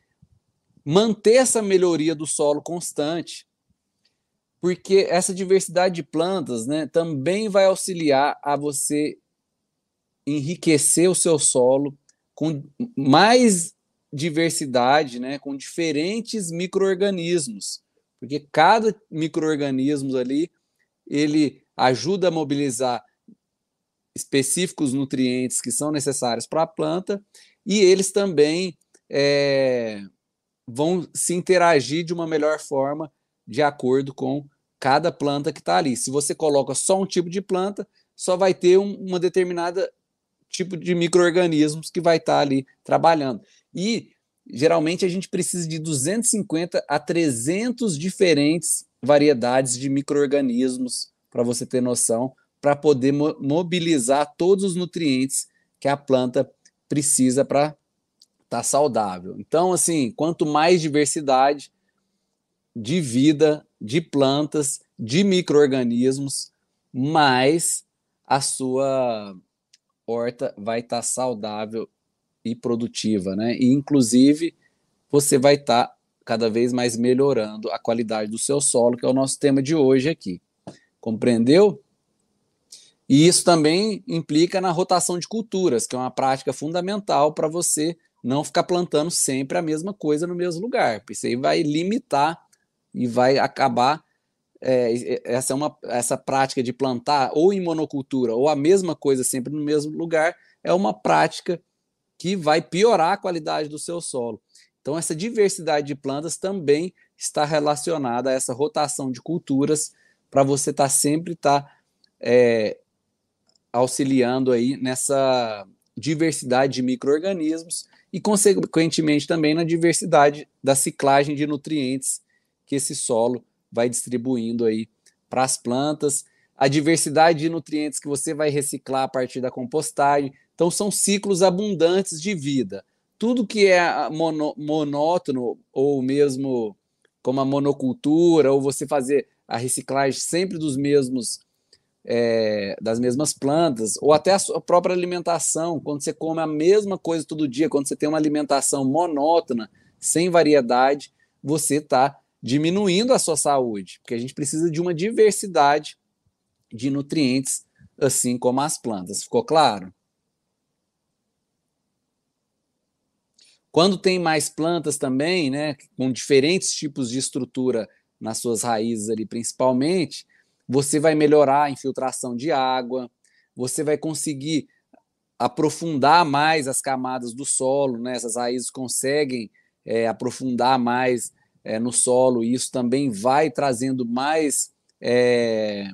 manter essa melhoria do solo constante, porque essa diversidade de plantas né, também vai auxiliar a você enriquecer o seu solo com mais diversidade, né, com diferentes microorganismos, porque cada microorganismo ali ele ajuda a mobilizar específicos nutrientes que são necessários para a planta e eles também é, vão se interagir de uma melhor forma de acordo com cada planta que está ali. Se você coloca só um tipo de planta, só vai ter um, uma determinada tipo de micro-organismos que vai estar tá ali trabalhando. E geralmente a gente precisa de 250 a 300 diferentes variedades de micro-organismos, para você ter noção, para poder mo mobilizar todos os nutrientes que a planta precisa para estar tá saudável. Então, assim, quanto mais diversidade de vida, de plantas, de micro-organismos, mais a sua horta vai estar tá saudável e produtiva, né? E inclusive você vai estar tá cada vez mais melhorando a qualidade do seu solo, que é o nosso tema de hoje aqui. Compreendeu? E isso também implica na rotação de culturas, que é uma prática fundamental para você não ficar plantando sempre a mesma coisa no mesmo lugar, isso aí vai limitar e vai acabar. É, essa, é uma, essa prática de plantar ou em monocultura ou a mesma coisa sempre no mesmo lugar é uma prática que vai piorar a qualidade do seu solo. Então, essa diversidade de plantas também está relacionada a essa rotação de culturas para você estar tá sempre tá, é, auxiliando aí nessa diversidade de micro-organismos e, consequentemente, também na diversidade da ciclagem de nutrientes que esse solo vai distribuindo aí para as plantas, a diversidade de nutrientes que você vai reciclar a partir da compostagem. Então, são ciclos abundantes de vida. Tudo que é mono, monótono, ou mesmo como a monocultura, ou você fazer a reciclagem sempre dos mesmos é, das mesmas plantas, ou até a sua própria alimentação, quando você come a mesma coisa todo dia, quando você tem uma alimentação monótona, sem variedade, você está diminuindo a sua saúde, porque a gente precisa de uma diversidade de nutrientes, assim como as plantas. Ficou claro? Quando tem mais plantas também, né, com diferentes tipos de estrutura nas suas raízes ali, principalmente, você vai melhorar a infiltração de água, você vai conseguir aprofundar mais as camadas do solo, né? Essas raízes conseguem é, aprofundar mais é, no solo, e isso também vai trazendo mais é,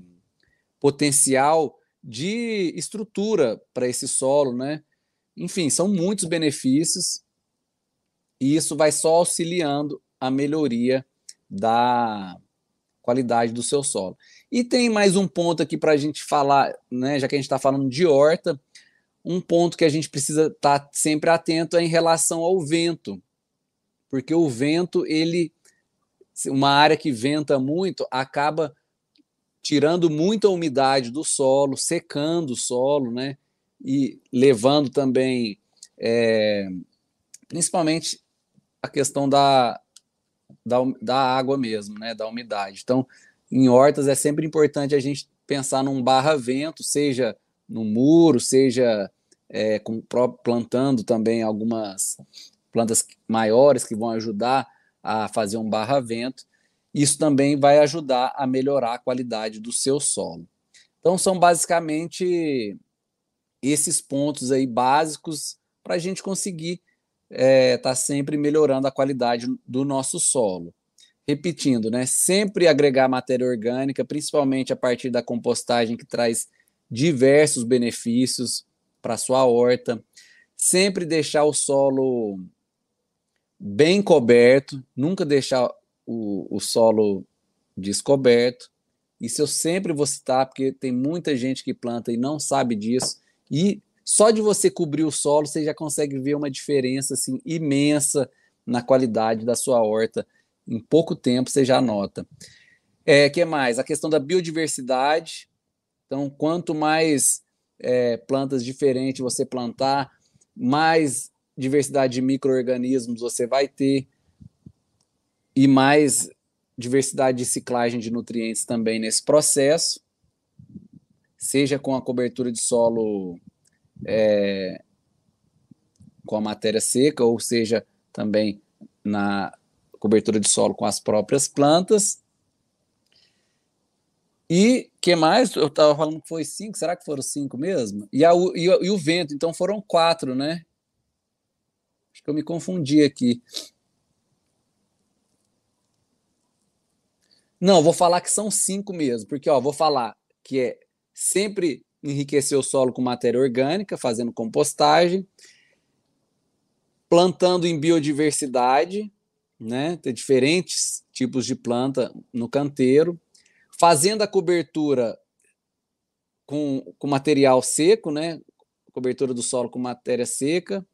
potencial de estrutura para esse solo, né? Enfim, são muitos benefícios e isso vai só auxiliando a melhoria da qualidade do seu solo. E tem mais um ponto aqui para a gente falar, né, já que a gente está falando de horta, um ponto que a gente precisa estar tá sempre atento é em relação ao vento, porque o vento, ele, uma área que venta muito, acaba tirando muita umidade do solo, secando o solo, né, e levando também, é, principalmente a questão da, da, da água mesmo, né, da umidade. Então, em hortas é sempre importante a gente pensar num barra-vento, seja no muro, seja é, com, plantando também algumas plantas maiores que vão ajudar a fazer um barra-vento. Isso também vai ajudar a melhorar a qualidade do seu solo. Então, são basicamente esses pontos aí básicos para a gente conseguir estar é, tá sempre melhorando a qualidade do nosso solo. Repetindo, né? Sempre agregar matéria orgânica, principalmente a partir da compostagem que traz diversos benefícios para sua horta. Sempre deixar o solo bem coberto, nunca deixar o, o solo descoberto. Isso eu sempre vou citar, porque tem muita gente que planta e não sabe disso. E só de você cobrir o solo, você já consegue ver uma diferença assim, imensa na qualidade da sua horta. Em pouco tempo você já nota. É, que mais? A questão da biodiversidade. Então, quanto mais é, plantas diferentes você plantar, mais diversidade de micro-organismos você vai ter e mais diversidade de ciclagem de nutrientes também nesse processo, seja com a cobertura de solo é, com a matéria seca, ou seja, também na cobertura de solo com as próprias plantas. E que mais? Eu estava falando que foi cinco, será que foram cinco mesmo? E, a, e, e o vento, então foram quatro, né? Acho que eu me confundi aqui. Não, vou falar que são cinco mesmo, porque ó, vou falar que é sempre enriquecer o solo com matéria orgânica, fazendo compostagem, plantando em biodiversidade, né? Ter diferentes tipos de planta no canteiro, fazendo a cobertura com, com material seco, né? Cobertura do solo com matéria seca,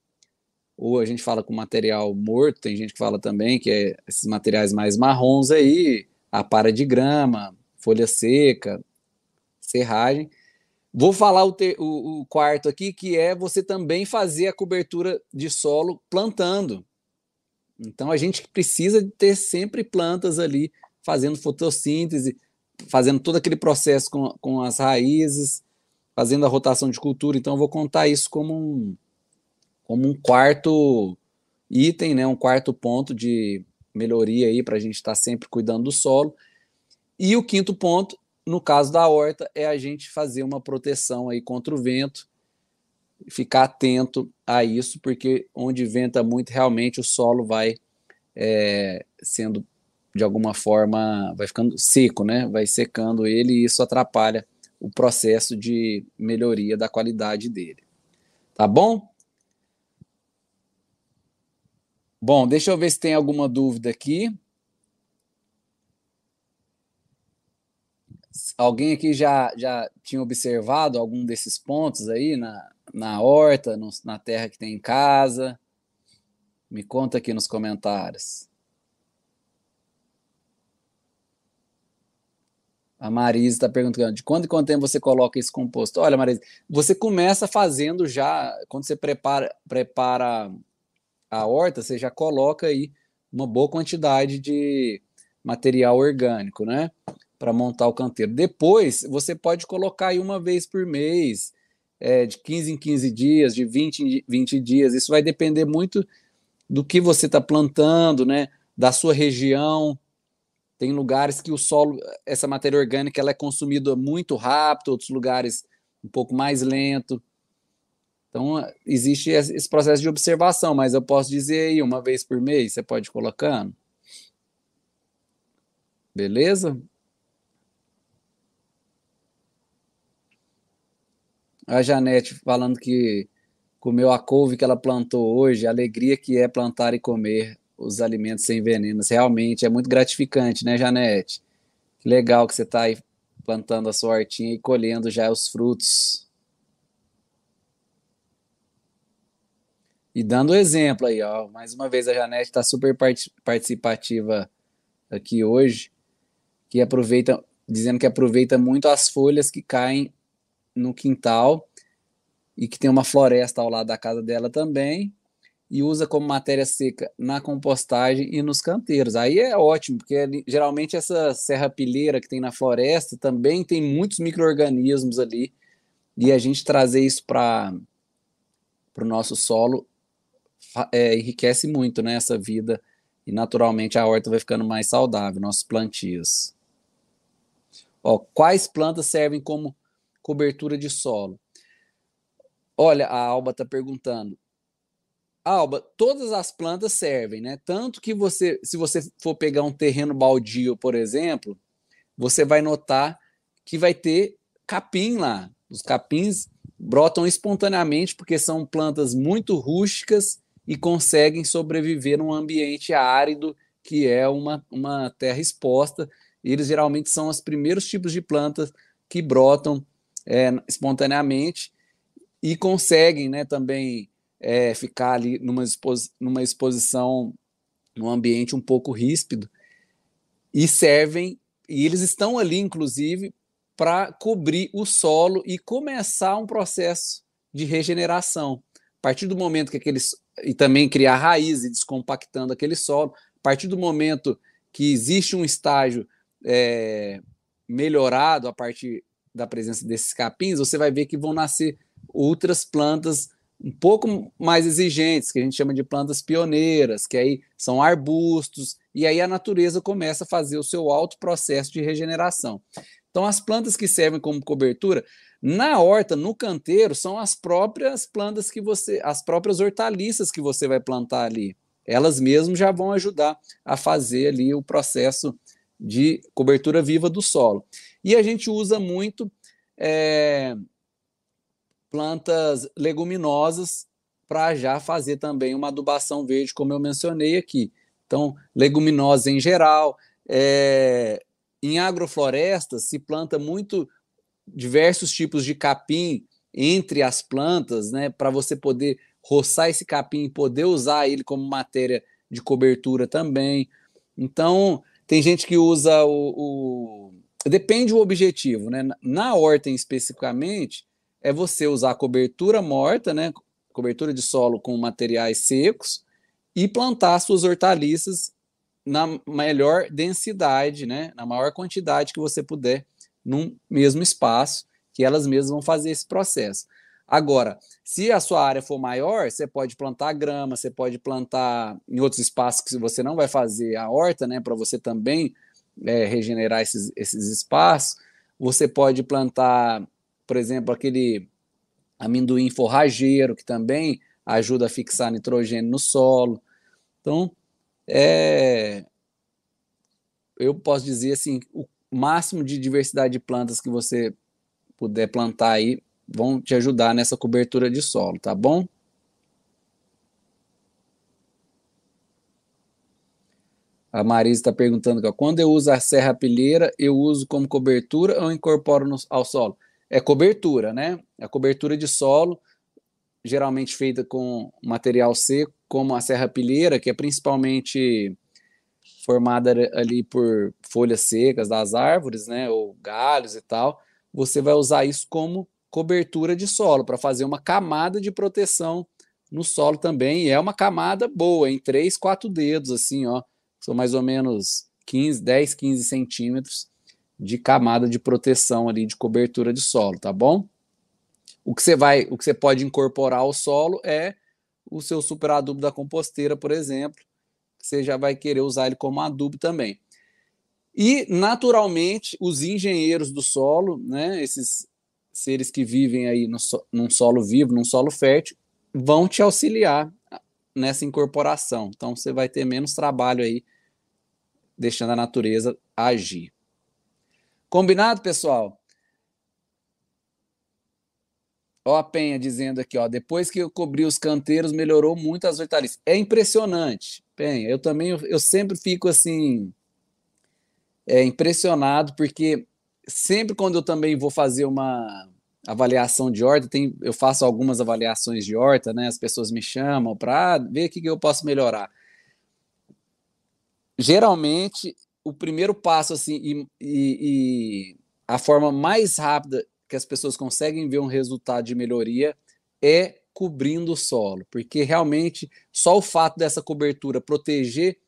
ou a gente fala com material morto, tem gente que fala também que é esses materiais mais marrons aí, a para de grama, folha seca, serragem. Vou falar o, o, o, quarto aqui, que é você também fazer a cobertura de solo plantando. Então a gente precisa ter sempre plantas ali fazendo fotossíntese, fazendo todo aquele processo com, com as raízes, fazendo a rotação de cultura. Então eu vou contar isso como um, como um quarto item, né, um quarto ponto de melhoria aí para a gente estar tá sempre cuidando do solo. E o quinto ponto, no caso da horta, é a gente fazer uma proteção aí contra o vento, ficar atento a isso, porque onde venta muito, realmente o solo vai é, sendo de alguma forma, vai ficando seco, né? Vai secando ele e isso atrapalha o processo de melhoria da qualidade dele. Tá bom? Bom, deixa eu ver se tem alguma dúvida aqui. Alguém aqui já, já tinha observado algum desses pontos aí na, na horta, no, na terra que tem em casa? Me conta aqui nos comentários. A Marise está perguntando de quando em quanto tempo você coloca esse composto? Olha, Marise, você começa fazendo já, quando você prepara, prepara a horta, você já coloca aí uma boa quantidade de material orgânico, né? Para montar o canteiro. Depois, você pode colocar aí uma vez por mês, é, de 15 em 15 dias, de 20 em 20 dias. Isso vai depender muito do que você está plantando, né? Da sua região. Tem lugares que o solo, essa matéria orgânica, ela é consumida muito rápido, outros lugares um pouco mais lento. Então, existe esse processo de observação, mas eu posso dizer aí, uma vez por mês, você pode ir colocando. Beleza? A Janete falando que comeu a couve que ela plantou hoje, a alegria que é plantar e comer os alimentos sem venenos. Realmente é muito gratificante, né, Janete? Que legal que você está aí plantando a sua hortinha e colhendo já os frutos. E dando exemplo aí, ó, mais uma vez a Janete está super participativa aqui hoje, que aproveita, dizendo que aproveita muito as folhas que caem no quintal e que tem uma floresta ao lado da casa dela também e usa como matéria seca na compostagem e nos canteiros. Aí é ótimo, porque geralmente essa serra-pilheira que tem na floresta também tem muitos micro-organismos ali e a gente trazer isso para para o nosso solo é, enriquece muito né, essa vida e naturalmente a horta vai ficando mais saudável, nossos plantios. Ó, quais plantas servem como cobertura de solo? Olha, a Alba está perguntando. Alba, todas as plantas servem, né? Tanto que você, se você for pegar um terreno baldio, por exemplo, você vai notar que vai ter capim lá. Os capins brotam espontaneamente porque são plantas muito rústicas e conseguem sobreviver num ambiente árido que é uma, uma terra exposta. Eles geralmente são os primeiros tipos de plantas que brotam é, espontaneamente e conseguem né, também é, ficar ali numa, numa exposição, num ambiente um pouco ríspido, e servem, e eles estão ali, inclusive, para cobrir o solo e começar um processo de regeneração. A partir do momento que aqueles. e também criar raízes, descompactando aquele solo, a partir do momento que existe um estágio é, melhorado a partir da presença desses capins, você vai ver que vão nascer outras plantas um pouco mais exigentes, que a gente chama de plantas pioneiras, que aí são arbustos, e aí a natureza começa a fazer o seu alto processo de regeneração. Então, as plantas que servem como cobertura, na horta, no canteiro, são as próprias plantas que você, as próprias hortaliças que você vai plantar ali. Elas mesmas já vão ajudar a fazer ali o processo de cobertura viva do solo. E a gente usa muito é, plantas leguminosas para já fazer também uma adubação verde, como eu mencionei aqui. Então, leguminosas em geral. É, em agroflorestas se planta muito diversos tipos de capim entre as plantas, né, para você poder roçar esse capim e poder usar ele como matéria de cobertura também. Então, tem gente que usa o, o depende do objetivo, né? Na horta especificamente, é você usar cobertura morta, né, cobertura de solo com materiais secos e plantar suas hortaliças na melhor densidade, né, na maior quantidade que você puder num mesmo espaço, que elas mesmas vão fazer esse processo. Agora, se a sua área for maior, você pode plantar grama, você pode plantar em outros espaços que você não vai fazer a horta, né, para você também é, regenerar esses, esses espaços. Você pode plantar por exemplo, aquele amendoim forrageiro, que também ajuda a fixar nitrogênio no solo. Então, é, eu posso dizer assim, o máximo de diversidade de plantas que você puder plantar aí vão te ajudar nessa cobertura de solo, tá bom? A Marisa está perguntando, quando eu uso a serra pilheira, eu uso como cobertura ou incorporo no, ao solo? é cobertura, né? A cobertura de solo, geralmente feita com material seco, como a serrapilheira, que é principalmente formada ali por folhas secas das árvores, né, ou galhos e tal. Você vai usar isso como cobertura de solo para fazer uma camada de proteção no solo também. E é uma camada boa, em 3, 4 dedos, assim, ó. São mais ou menos 15, 10, 15 centímetros de camada de proteção ali de cobertura de solo, tá bom? O que você vai, o que você pode incorporar ao solo é o seu super adubo da composteira, por exemplo, você já vai querer usar ele como adubo também. E naturalmente os engenheiros do solo, né, esses seres que vivem aí no, num solo vivo, num solo fértil, vão te auxiliar nessa incorporação. Então você vai ter menos trabalho aí deixando a natureza agir. Combinado, pessoal? Ó a Penha dizendo aqui, ó, depois que eu cobri os canteiros, melhorou muito as hortaliças. É impressionante, Penha. Eu também, eu sempre fico assim, é, impressionado, porque sempre quando eu também vou fazer uma avaliação de horta, tem, eu faço algumas avaliações de horta, né? As pessoas me chamam para ver o que, que eu posso melhorar. Geralmente o primeiro passo, assim, e, e, e a forma mais rápida que as pessoas conseguem ver um resultado de melhoria é cobrindo o solo, porque realmente só o fato dessa cobertura proteger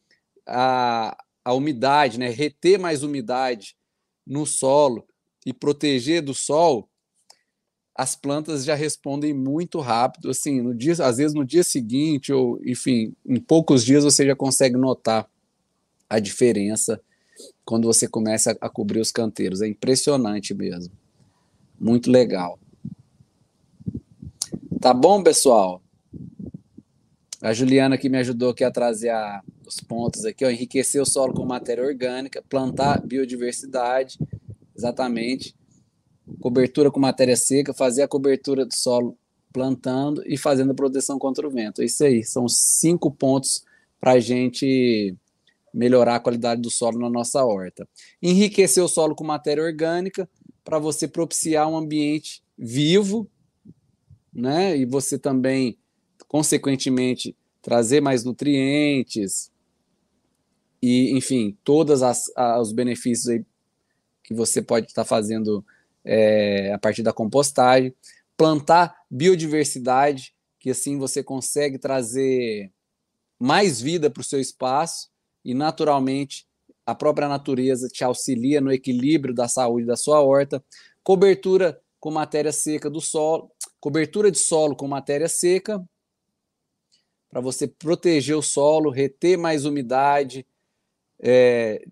a, a umidade, né, reter mais umidade no solo e proteger do sol, as plantas já respondem muito rápido, assim, no dia, às vezes no dia seguinte, ou enfim, em poucos dias você já consegue notar a diferença quando você começa a cobrir os canteiros. É impressionante mesmo. Muito legal. Tá bom, pessoal? A Juliana aqui me ajudou aqui a trazer a, os pontos aqui, ó, enriquecer o solo com matéria orgânica, plantar biodiversidade, exatamente cobertura com matéria seca, fazer a cobertura do solo plantando e fazendo a proteção contra o vento. É isso aí, são cinco pontos para a gente melhorar a qualidade do solo na nossa horta. Enriquecer o solo com matéria orgânica para você propiciar um ambiente vivo, né? E você também, consequentemente, trazer mais nutrientes e, enfim, todos os benefícios aí que você pode estar tá fazendo é, a partir da compostagem, plantar biodiversidade, que assim você consegue trazer mais vida para o seu espaço e naturalmente a própria natureza te auxilia no equilíbrio da saúde da sua horta. Cobertura com matéria seca do solo, cobertura de solo com matéria seca, para você proteger o solo, reter mais umidade, é,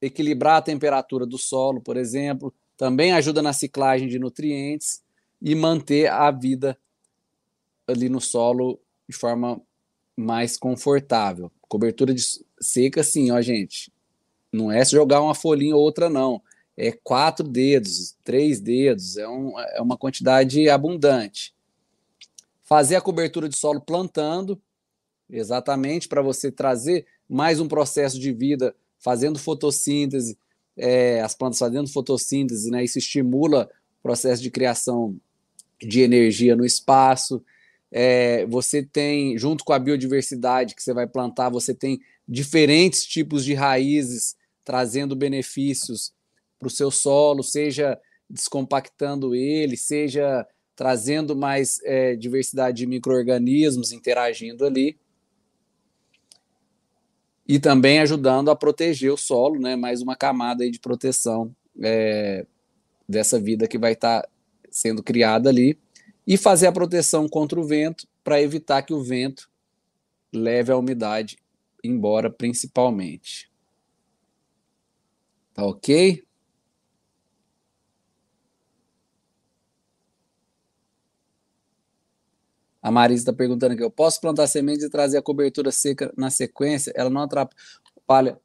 equilibrar a temperatura do solo, por exemplo, também ajuda na ciclagem de nutrientes e manter a vida ali no solo de forma mais confortável. Cobertura de seca, sim, ó, gente. Não é jogar uma folhinha ou outra, não. É quatro dedos, três dedos, é, um, é uma quantidade abundante. Fazer a cobertura de solo plantando, exatamente para você trazer mais um processo de vida, fazendo fotossíntese, é, as plantas fazendo fotossíntese, né? Isso estimula o processo de criação de energia no espaço. É, você tem, junto com a biodiversidade que você vai plantar, você tem diferentes tipos de raízes trazendo benefícios para o seu solo, seja descompactando ele, seja trazendo mais é, diversidade de micro-organismos interagindo ali e também ajudando a proteger o solo, né? Mais uma camada de proteção é, dessa vida que vai estar tá sendo criada ali e fazer a proteção contra o vento para evitar que o vento leve a umidade embora, principalmente. Tá ok? A Marisa está perguntando aqui: eu posso plantar sementes e trazer a cobertura seca na sequência? Ela não atrapalha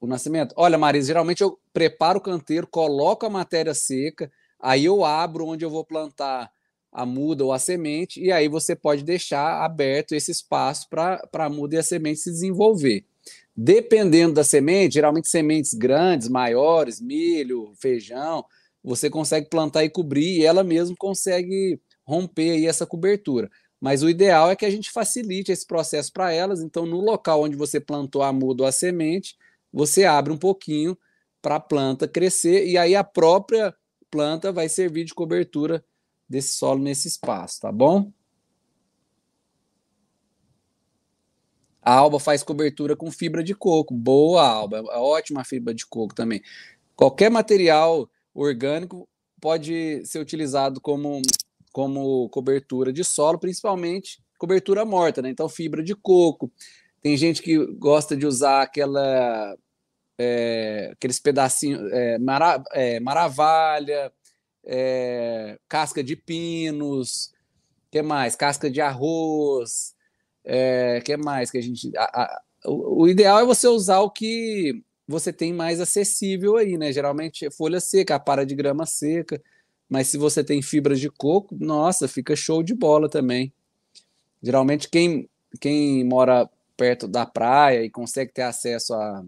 o nascimento? Olha, Marisa, geralmente eu preparo o canteiro, coloco a matéria seca, aí eu abro onde eu vou plantar a muda ou a semente, e aí você pode deixar aberto esse espaço para a muda e a semente se desenvolver. Dependendo da semente, geralmente sementes grandes, maiores, milho, feijão, você consegue plantar e cobrir, e ela mesmo consegue romper aí essa cobertura. Mas o ideal é que a gente facilite esse processo para elas. Então, no local onde você plantou a muda ou a semente, você abre um pouquinho para a planta crescer e aí a própria planta vai servir de cobertura desse solo nesse espaço, tá bom? A Alba faz cobertura com fibra de coco. Boa, Alba. É ótima fibra de coco também. Qualquer material orgânico pode ser utilizado como como cobertura de solo, principalmente cobertura morta, né? Então, fibra de coco. Tem gente que gosta de usar aquela, é, aqueles pedacinhos, é, mara, é, maravalha, é, casca de pinos, que mais? Casca de arroz, é, que mais que a gente... A, a, o, o ideal é você usar o que você tem mais acessível aí, né? Geralmente folha seca, a para de grama seca, mas se você tem fibras de coco, nossa, fica show de bola também. Geralmente quem, quem mora perto da praia e consegue ter acesso a,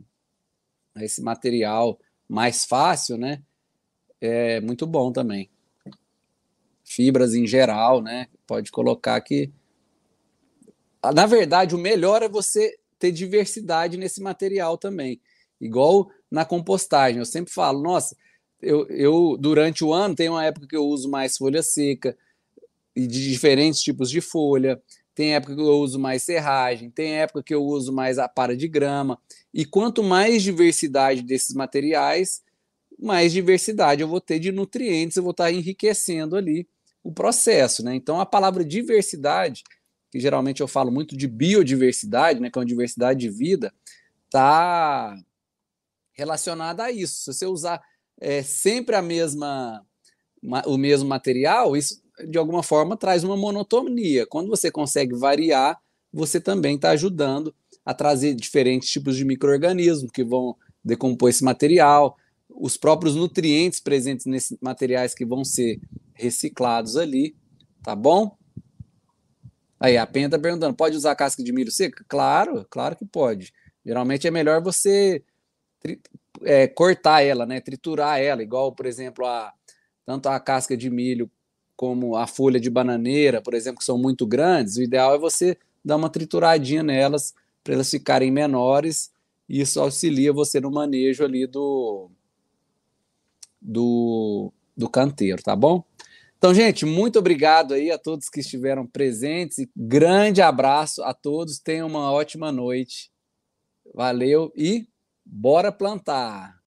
a esse material mais fácil, né? É muito bom também. Fibras em geral, né? Pode colocar que na verdade, o melhor é você ter diversidade nesse material também. Igual na compostagem. Eu sempre falo, nossa, eu, eu, durante o ano, tem uma época que eu uso mais folha seca e de diferentes tipos de folha. Tem época que eu uso mais serragem, tem época que eu uso mais a para de grama. E quanto mais diversidade desses materiais, mais diversidade eu vou ter de nutrientes, eu vou estar enriquecendo ali o processo, né? Então a palavra diversidade, que geralmente eu falo muito de biodiversidade, né, que é uma diversidade de vida, está relacionada a isso. Se você usar é, sempre a mesma o mesmo material, isso de alguma forma traz uma monotonia. Quando você consegue variar, você também está ajudando a trazer diferentes tipos de micro-organismos que vão decompor esse material, os próprios nutrientes presentes nesses materiais que vão ser reciclados ali, tá bom? Aí a Penha está perguntando: pode usar casca de milho seca? Claro, claro que pode. Geralmente é melhor você é, cortar ela, né? Triturar ela, igual, por exemplo, a, tanto a casca de milho como a folha de bananeira, por exemplo, que são muito grandes. O ideal é você dar uma trituradinha nelas para elas ficarem menores. E isso auxilia você no manejo ali do, do, do canteiro, tá bom? Então, gente, muito obrigado aí a todos que estiveram presentes e grande abraço a todos. Tenham uma ótima noite. Valeu e bora plantar!